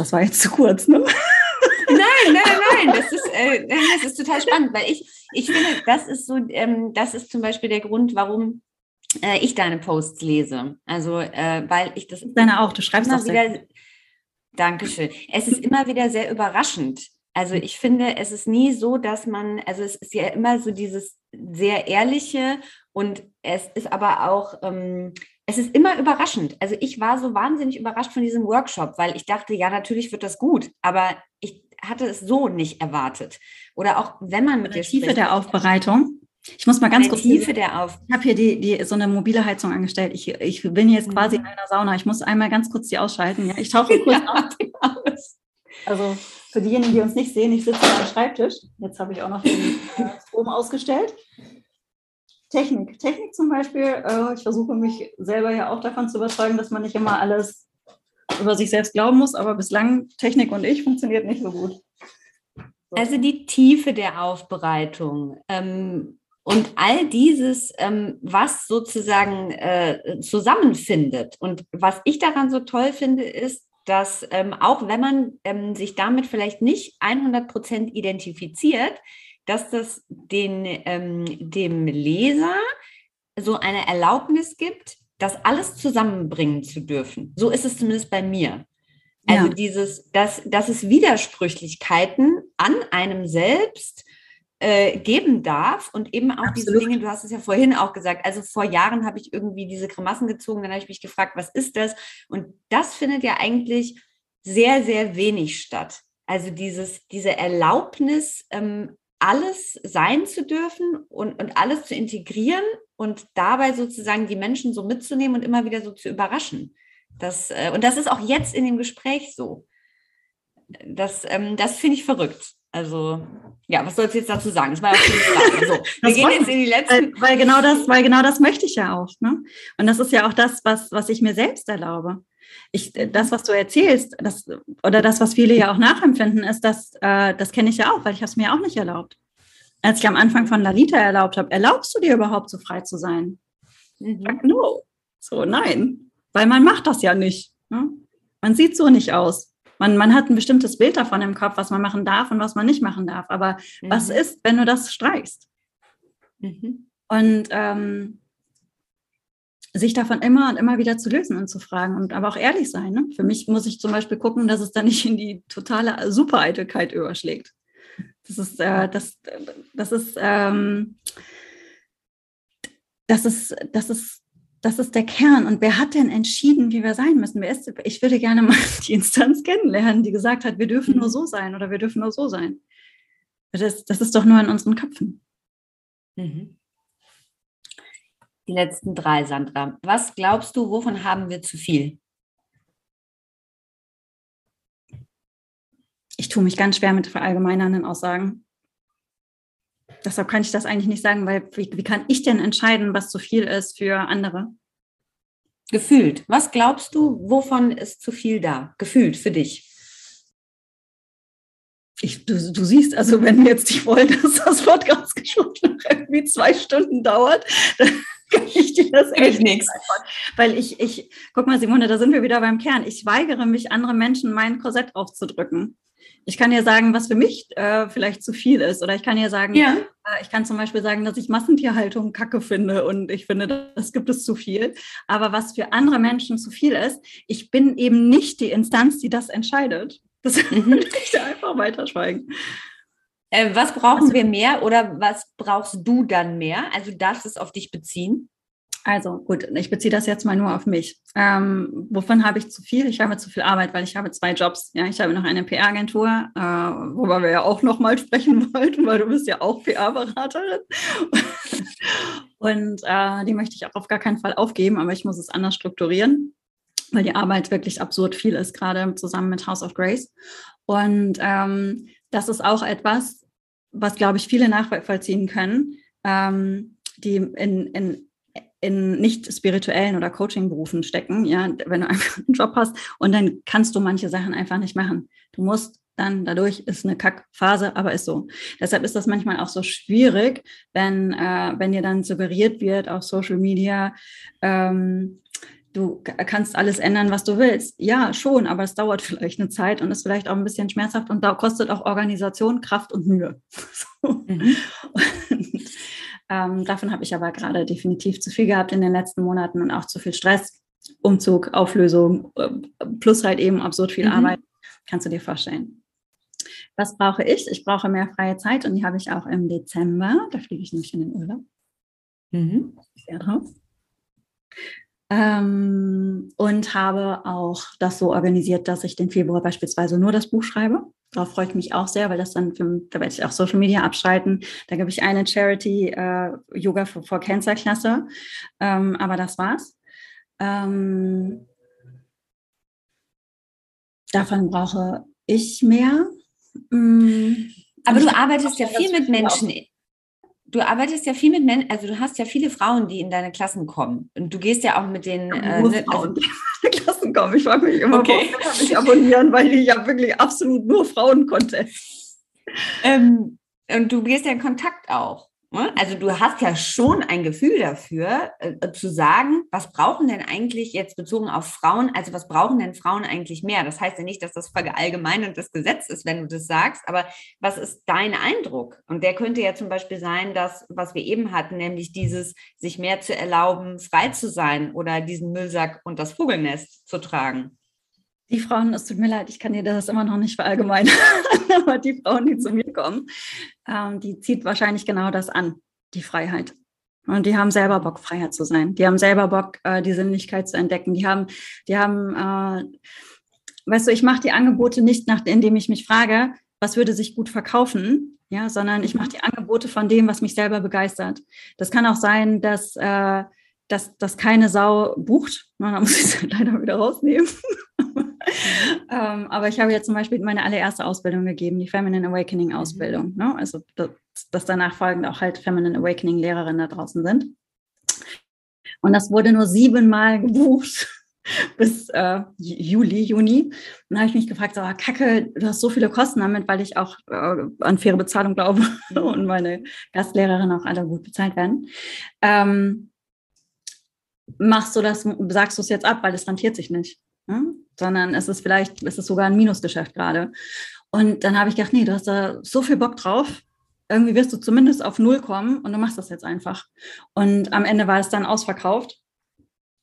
Das war jetzt zu kurz, ne?
Nein, nein, nein, das ist, äh, das ist total spannend, weil ich, ich finde, das ist so, ähm, das ist zum Beispiel der Grund, warum äh, ich deine Posts lese. Also, äh, weil ich das.
Deine auch, du schreibst
immer wieder. Dankeschön. Es ist immer wieder sehr überraschend, Also ich finde, es ist nie so, dass man, also es ist ja immer so dieses sehr ehrliche und es ist aber auch, ähm, es ist immer überraschend. Also ich war so wahnsinnig überrascht von diesem Workshop, weil ich dachte, ja, natürlich wird das gut, aber ich hatte es so nicht erwartet. Oder auch wenn man mit
dir Tiefe spricht, der Aufbereitung. Ich muss mal ganz kurz.
Tiefe der Auf.
Ich habe hier die, die, so eine mobile Heizung angestellt. Ich, ich bin jetzt quasi mhm. in einer Sauna. Ich muss einmal ganz kurz die ausschalten. Ja, ich tauche kurz aus. Also für diejenigen, die uns nicht sehen, ich sitze am Schreibtisch. Jetzt habe ich auch noch den äh, Strom ausgestellt. Technik. Technik zum Beispiel. Äh, ich versuche mich selber ja auch davon zu überzeugen, dass man nicht immer alles über sich selbst glauben muss, aber bislang Technik und ich funktioniert nicht so gut.
So. Also die Tiefe der Aufbereitung. Ähm, und all dieses, ähm, was sozusagen äh, zusammenfindet. Und was ich daran so toll finde, ist, dass ähm, auch wenn man ähm, sich damit vielleicht nicht 100 Prozent identifiziert, dass das den, ähm, dem Leser so eine Erlaubnis gibt, das alles zusammenbringen zu dürfen. So ist es zumindest bei mir. Also ja. dieses, dass, dass es Widersprüchlichkeiten an einem selbst äh, geben darf und eben auch Absolut. diese Dinge, du hast es ja vorhin auch gesagt, also vor Jahren habe ich irgendwie diese Grimassen gezogen, dann habe ich mich gefragt, was ist das? Und das findet ja eigentlich sehr, sehr wenig statt. Also dieses, diese Erlaubnis, ähm, alles sein zu dürfen und, und alles zu integrieren und dabei sozusagen die Menschen so mitzunehmen und immer wieder so zu überraschen. Das, äh, und das ist auch jetzt in dem Gespräch so. Das, ähm, das finde ich verrückt. Also, ja, was sollst du jetzt dazu sagen? Das war ja auch Also, wir gehen jetzt in die letzten.
Weil, weil, genau das, weil genau das möchte ich ja auch. Ne? Und das ist ja auch das, was, was ich mir selbst erlaube. Ich, das, was du erzählst, das, oder das, was viele ja auch nachempfinden, ist, dass äh, das kenne ich ja auch, weil ich habe es mir auch nicht erlaubt. Als ich am Anfang von Lalita erlaubt habe, erlaubst du dir überhaupt so frei zu sein? Mhm. No. So, nein. Weil man macht das ja nicht. Ne? Man sieht so nicht aus man, man hat ein bestimmtes Bild davon im Kopf, was man machen darf und was man nicht machen darf. Aber mhm. was ist, wenn du das streichst? Mhm. Und ähm, sich davon immer und immer wieder zu lösen und zu fragen und aber auch ehrlich sein. Ne? Für mich muss ich zum Beispiel gucken, dass es dann nicht in die totale Supereitelkeit überschlägt. Das ist, äh, das, das ist, ähm, das ist, das ist das ist der Kern. Und wer hat denn entschieden, wie wir sein müssen? Wer ist, ich würde gerne mal die Instanz kennenlernen, die gesagt hat, wir dürfen nur mhm. so sein oder wir dürfen nur so sein. Das, das ist doch nur in unseren Köpfen.
Mhm. Die letzten drei, Sandra. Was glaubst du, wovon haben wir zu viel?
Ich tue mich ganz schwer mit verallgemeinernden Aussagen. Deshalb kann ich das eigentlich nicht sagen, weil wie, wie kann ich denn entscheiden, was zu viel ist für andere?
Gefühlt. Was glaubst du, wovon ist zu viel da? Gefühlt für dich?
Ich, du, du, siehst, also wenn wir jetzt nicht wollen, dass das Podcast-Gespräch irgendwie zwei Stunden dauert, dann ich das echt nichts. Weil ich, ich, guck mal, Simone, da sind wir wieder beim Kern. Ich weigere mich, andere Menschen mein Korsett aufzudrücken. Ich kann ja sagen, was für mich äh, vielleicht zu viel ist. Oder ich kann ja sagen, ja. Äh, ich kann zum Beispiel sagen, dass ich Massentierhaltung kacke finde und ich finde, das gibt es zu viel. Aber was für andere Menschen zu viel ist, ich bin eben nicht die Instanz, die das entscheidet. Das mhm. würde ich da einfach weiterschweigen.
Äh, was brauchen also, wir mehr oder was brauchst du dann mehr? Also darfst es auf dich beziehen?
Also gut, ich beziehe das jetzt mal nur auf mich. Ähm, wovon habe ich zu viel? Ich habe zu viel Arbeit, weil ich habe zwei Jobs. Ja, ich habe noch eine PR-Agentur, äh, worüber wir ja auch noch mal sprechen wollten, weil du bist ja auch PR-Beraterin. Und äh, die möchte ich auch auf gar keinen Fall aufgeben, aber ich muss es anders strukturieren, weil die Arbeit wirklich absurd viel ist, gerade zusammen mit House of Grace. Und ähm, das ist auch etwas, was, glaube ich, viele nachvollziehen können, ähm, die in, in in nicht spirituellen oder Coaching-Berufen stecken, ja, wenn du einfach einen Job hast und dann kannst du manche Sachen einfach nicht machen. Du musst dann dadurch ist eine Kackphase, aber ist so. Deshalb ist das manchmal auch so schwierig, wenn, äh, wenn dir dann suggeriert wird auf Social Media, ähm, du kannst alles ändern, was du willst. Ja, schon, aber es dauert vielleicht eine Zeit und ist vielleicht auch ein bisschen schmerzhaft und da kostet auch Organisation, Kraft und Mühe. So. Mhm. Und, ähm, davon habe ich aber gerade definitiv zu viel gehabt in den letzten Monaten und auch zu viel Stress, Umzug, Auflösung, äh, plus halt eben absurd viel mhm. Arbeit. Kannst du dir vorstellen. Was brauche ich? Ich brauche mehr freie Zeit und die habe ich auch im Dezember. Da fliege ich nämlich in den Urlaub. Mhm. Sehr drauf. Ähm, und habe auch das so organisiert, dass ich den Februar beispielsweise nur das Buch schreibe. Darauf freue ich mich auch sehr, weil das dann, für, da werde ich auch Social Media abschalten. Da gebe ich eine Charity äh, Yoga for, for Cancer Klasse. Ähm, aber das war's. Ähm, davon brauche ich mehr.
Mm, aber du arbeitest ja viel mit Menschen du arbeitest ja viel mit Menschen, also du hast ja viele Frauen, die in deine Klassen kommen. Und du gehst ja auch mit den
äh, ne, Frauen, die in meine Klassen kommen. Ich frage mich immer, okay. warum kann ich abonnieren, weil ich ja wirklich absolut nur Frauen konnte.
Ähm, und du gehst ja in Kontakt auch. Ne? Also du hast ja schon ein Gefühl dafür, äh, zu sagen, was brauchen denn eigentlich jetzt bezogen auf Frauen, also was brauchen denn Frauen eigentlich mehr? Das heißt ja nicht, dass das verallgemeinerndes Gesetz ist, wenn du das sagst, aber was ist dein Eindruck? Und der könnte ja zum Beispiel sein, dass, was wir eben hatten, nämlich dieses, sich mehr zu erlauben, frei zu sein oder diesen Müllsack und das Vogelnest zu tragen.
Die Frauen, es tut mir leid, ich kann dir das immer noch nicht verallgemeinern, aber die Frauen, die zu mir kommen, ähm, die zieht wahrscheinlich genau das an, die Freiheit. Und die haben selber Bock, Freiheit zu sein. Die haben selber Bock, äh, die Sinnlichkeit zu entdecken. Die haben, die haben, äh, weißt du, ich mache die Angebote nicht nach, indem ich mich frage, was würde sich gut verkaufen, ja, sondern ich mache die Angebote von dem, was mich selber begeistert. Das kann auch sein, dass äh, dass das keine Sau bucht. Na, da muss ich es leider wieder rausnehmen. ähm, aber ich habe jetzt zum Beispiel meine allererste Ausbildung gegeben, die Feminine Awakening mhm. Ausbildung. Ne? Also, dass, dass danach folgend auch halt Feminine Awakening Lehrerinnen da draußen sind. Und das wurde nur siebenmal gebucht bis äh, Juli, Juni. Und dann habe ich mich gefragt, so, oh, Kacke, du hast so viele Kosten damit, weil ich auch äh, an faire Bezahlung glaube und meine Gastlehrerinnen auch alle gut bezahlt werden. Ähm, machst du das, sagst du es jetzt ab, weil es rentiert sich nicht ne? Sondern es ist vielleicht, es ist sogar ein Minusgeschäft gerade. Und dann habe ich gedacht, nee, du hast da so viel Bock drauf, irgendwie wirst du zumindest auf Null kommen und du machst das jetzt einfach. Und am Ende war es dann ausverkauft.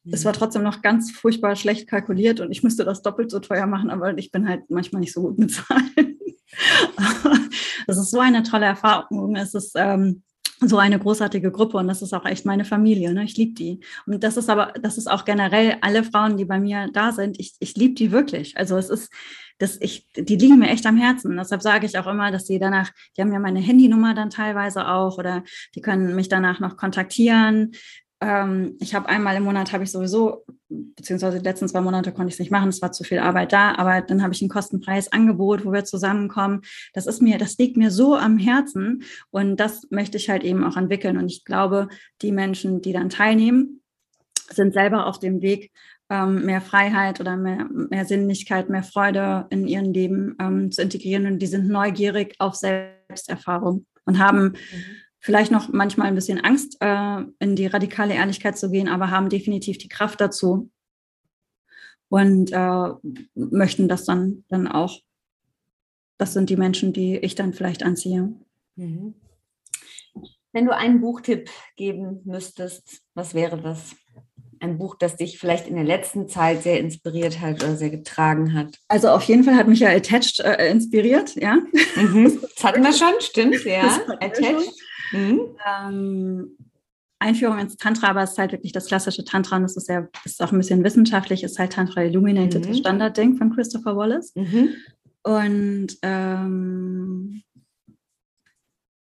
Mhm. Es war trotzdem noch ganz furchtbar schlecht kalkuliert und ich müsste das doppelt so teuer machen, aber ich bin halt manchmal nicht so gut mit Zahlen. Es ist so eine tolle Erfahrung. Es ist ähm, so eine großartige Gruppe und das ist auch echt meine Familie. Ne? Ich liebe die. Und das ist aber, das ist auch generell alle Frauen, die bei mir da sind. Ich, ich liebe die wirklich. Also es ist, das, ich, die liegen mir echt am Herzen. Deshalb sage ich auch immer, dass sie danach, die haben ja meine Handynummer dann teilweise auch oder die können mich danach noch kontaktieren ähm, ich habe einmal im Monat habe ich sowieso, beziehungsweise die letzten zwei Monate konnte ich es nicht machen, es war zu viel Arbeit da, aber dann habe ich ein kostenfreies Angebot, wo wir zusammenkommen. Das ist mir, das liegt mir so am Herzen und das möchte ich halt eben auch entwickeln. Und ich glaube, die Menschen, die dann teilnehmen, sind selber auf dem Weg, ähm, mehr Freiheit oder mehr, mehr Sinnlichkeit, mehr Freude in ihrem Leben ähm, zu integrieren und die sind neugierig auf Selbsterfahrung und haben mhm vielleicht noch manchmal ein bisschen Angst, äh, in die radikale Ehrlichkeit zu gehen, aber haben definitiv die Kraft dazu und äh, möchten das dann, dann auch. Das sind die Menschen, die ich dann vielleicht anziehe. Mhm.
Wenn du einen Buchtipp geben müsstest, was wäre das? Ein Buch, das dich vielleicht in der letzten Zeit sehr inspiriert hat oder sehr getragen hat?
Also auf jeden Fall hat mich ja Attached äh, inspiriert, ja.
Mhm. Das hatten wir schon, stimmt, ja. Attached.
Mhm. Ähm, Einführung ins Tantra, aber es ist halt wirklich das klassische Tantra und es ist ja, ist auch ein bisschen wissenschaftlich, ist halt Tantra Illuminated, mhm. das Standardding von Christopher Wallace. Mhm. Und ähm,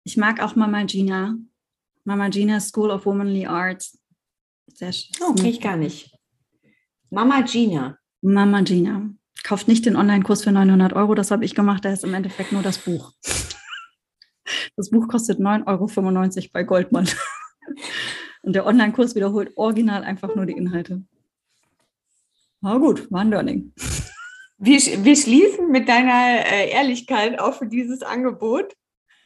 ich mag auch Mama Gina. Mama Gina School of Womanly Arts.
Sehr schön. Oh, okay, ich gar nicht. Mama Gina.
Mama Gina. Kauft nicht den Online-Kurs für 900 Euro, das habe ich gemacht, da ist im Endeffekt nur das Buch. Das Buch kostet 9,95 Euro bei Goldmann. Und der Online-Kurs wiederholt original einfach nur die Inhalte. Aber gut, war ein Learning.
Wir, wir schließen mit deiner äh, Ehrlichkeit auch für dieses Angebot.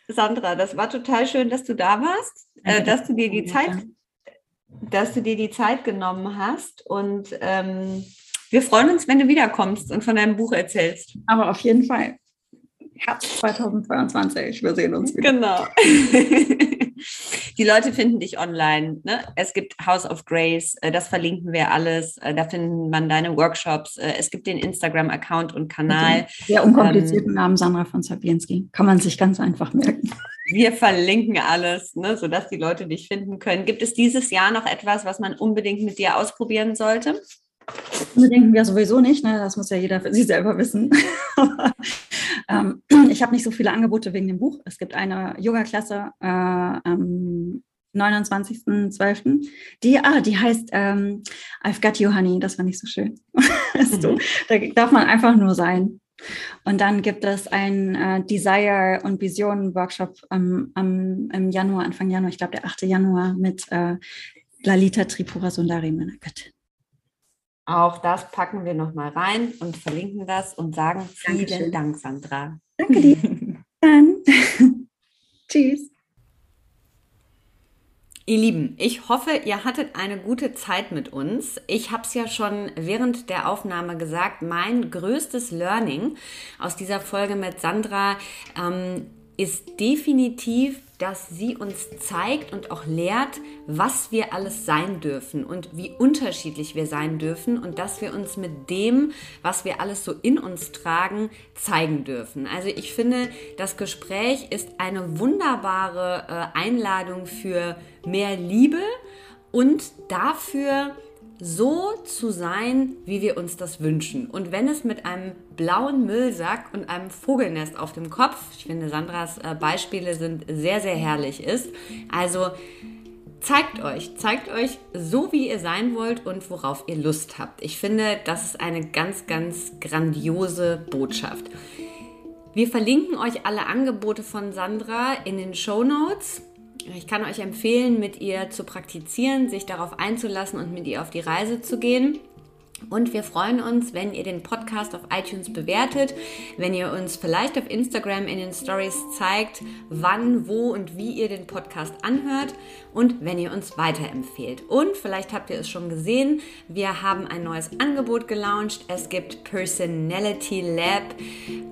Sandra, das war total schön, dass du da warst, äh, dass du dir die Zeit, dass du dir die Zeit genommen hast. Und ähm, wir freuen uns, wenn du wiederkommst und von deinem Buch erzählst.
Aber auf jeden Fall. Herbst 2022. Wir sehen uns
wieder. Genau. Die Leute finden dich online. Ne? Es gibt House of Grace, äh, das verlinken wir alles. Äh, da findet man deine Workshops. Äh, es gibt den Instagram-Account und Kanal.
Der unkomplizierten ähm, Namen Sandra von Sabienski. Kann man sich ganz einfach merken.
Wir verlinken alles, ne, sodass die Leute dich finden können. Gibt es dieses Jahr noch etwas, was man unbedingt mit dir ausprobieren sollte?
Denken wir sowieso nicht, ne? das muss ja jeder für sich selber wissen. ähm, ich habe nicht so viele Angebote wegen dem Buch. Es gibt eine Yoga-Klasse äh, am 29.12. Die, ah, die heißt ähm, I've Got You Honey, das war nicht so schön. mhm. Da darf man einfach nur sein. Und dann gibt es einen äh, Desire- und Visionen-Workshop ähm, im Januar, Anfang Januar, ich glaube der 8. Januar mit äh, Lalita Tripura Sundari, meiner Göttin.
Auch das packen wir nochmal rein und verlinken das und sagen vielen Dankeschön. Dank, Sandra.
Danke dir. Dann. Tschüss.
Ihr Lieben, ich hoffe, ihr hattet eine gute Zeit mit uns. Ich habe es ja schon während der Aufnahme gesagt, mein größtes Learning aus dieser Folge mit Sandra ähm, ist definitiv dass sie uns zeigt und auch lehrt, was wir alles sein dürfen und wie unterschiedlich wir sein dürfen und dass wir uns mit dem, was wir alles so in uns tragen, zeigen dürfen. Also ich finde, das Gespräch ist eine wunderbare äh, Einladung für mehr Liebe und dafür, so zu sein, wie wir uns das wünschen. Und wenn es mit einem blauen Müllsack und einem Vogelnest auf dem Kopf, ich finde Sandras äh, Beispiele sind sehr, sehr herrlich ist, also zeigt euch, zeigt euch so, wie ihr sein wollt und worauf ihr Lust habt. Ich finde, das ist eine ganz, ganz grandiose Botschaft. Wir verlinken euch alle Angebote von Sandra in den Show Notes. Ich kann euch empfehlen, mit ihr zu praktizieren, sich darauf einzulassen und mit ihr auf die Reise zu gehen. Und wir freuen uns, wenn ihr den Podcast auf iTunes bewertet, wenn ihr uns vielleicht auf Instagram in den Stories zeigt, wann, wo und wie ihr den Podcast anhört und wenn ihr uns weiterempfehlt. Und vielleicht habt ihr es schon gesehen, wir haben ein neues Angebot gelauncht. Es gibt Personality Lab.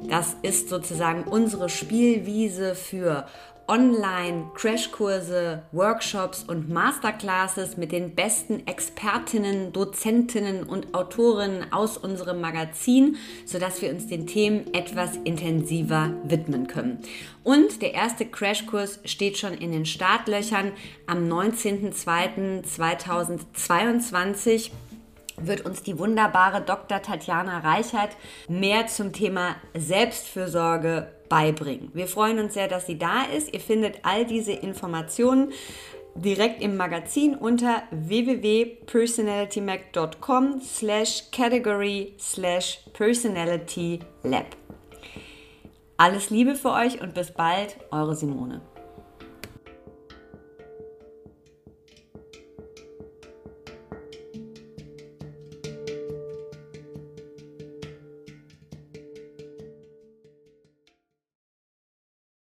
Das ist sozusagen unsere Spielwiese für Online-Crashkurse, Workshops und Masterclasses mit den besten Expertinnen, Dozentinnen und Autorinnen aus unserem Magazin, sodass wir uns den Themen etwas intensiver widmen können. Und der erste Crashkurs steht schon in den Startlöchern am 19.02.2022 wird uns die wunderbare Dr. Tatjana Reichert mehr zum Thema Selbstfürsorge beibringen. Wir freuen uns sehr, dass sie da ist. Ihr findet all diese Informationen direkt im Magazin unter www.personalitymac.com slash category slash personality lab. Alles Liebe für euch und bis bald, eure Simone.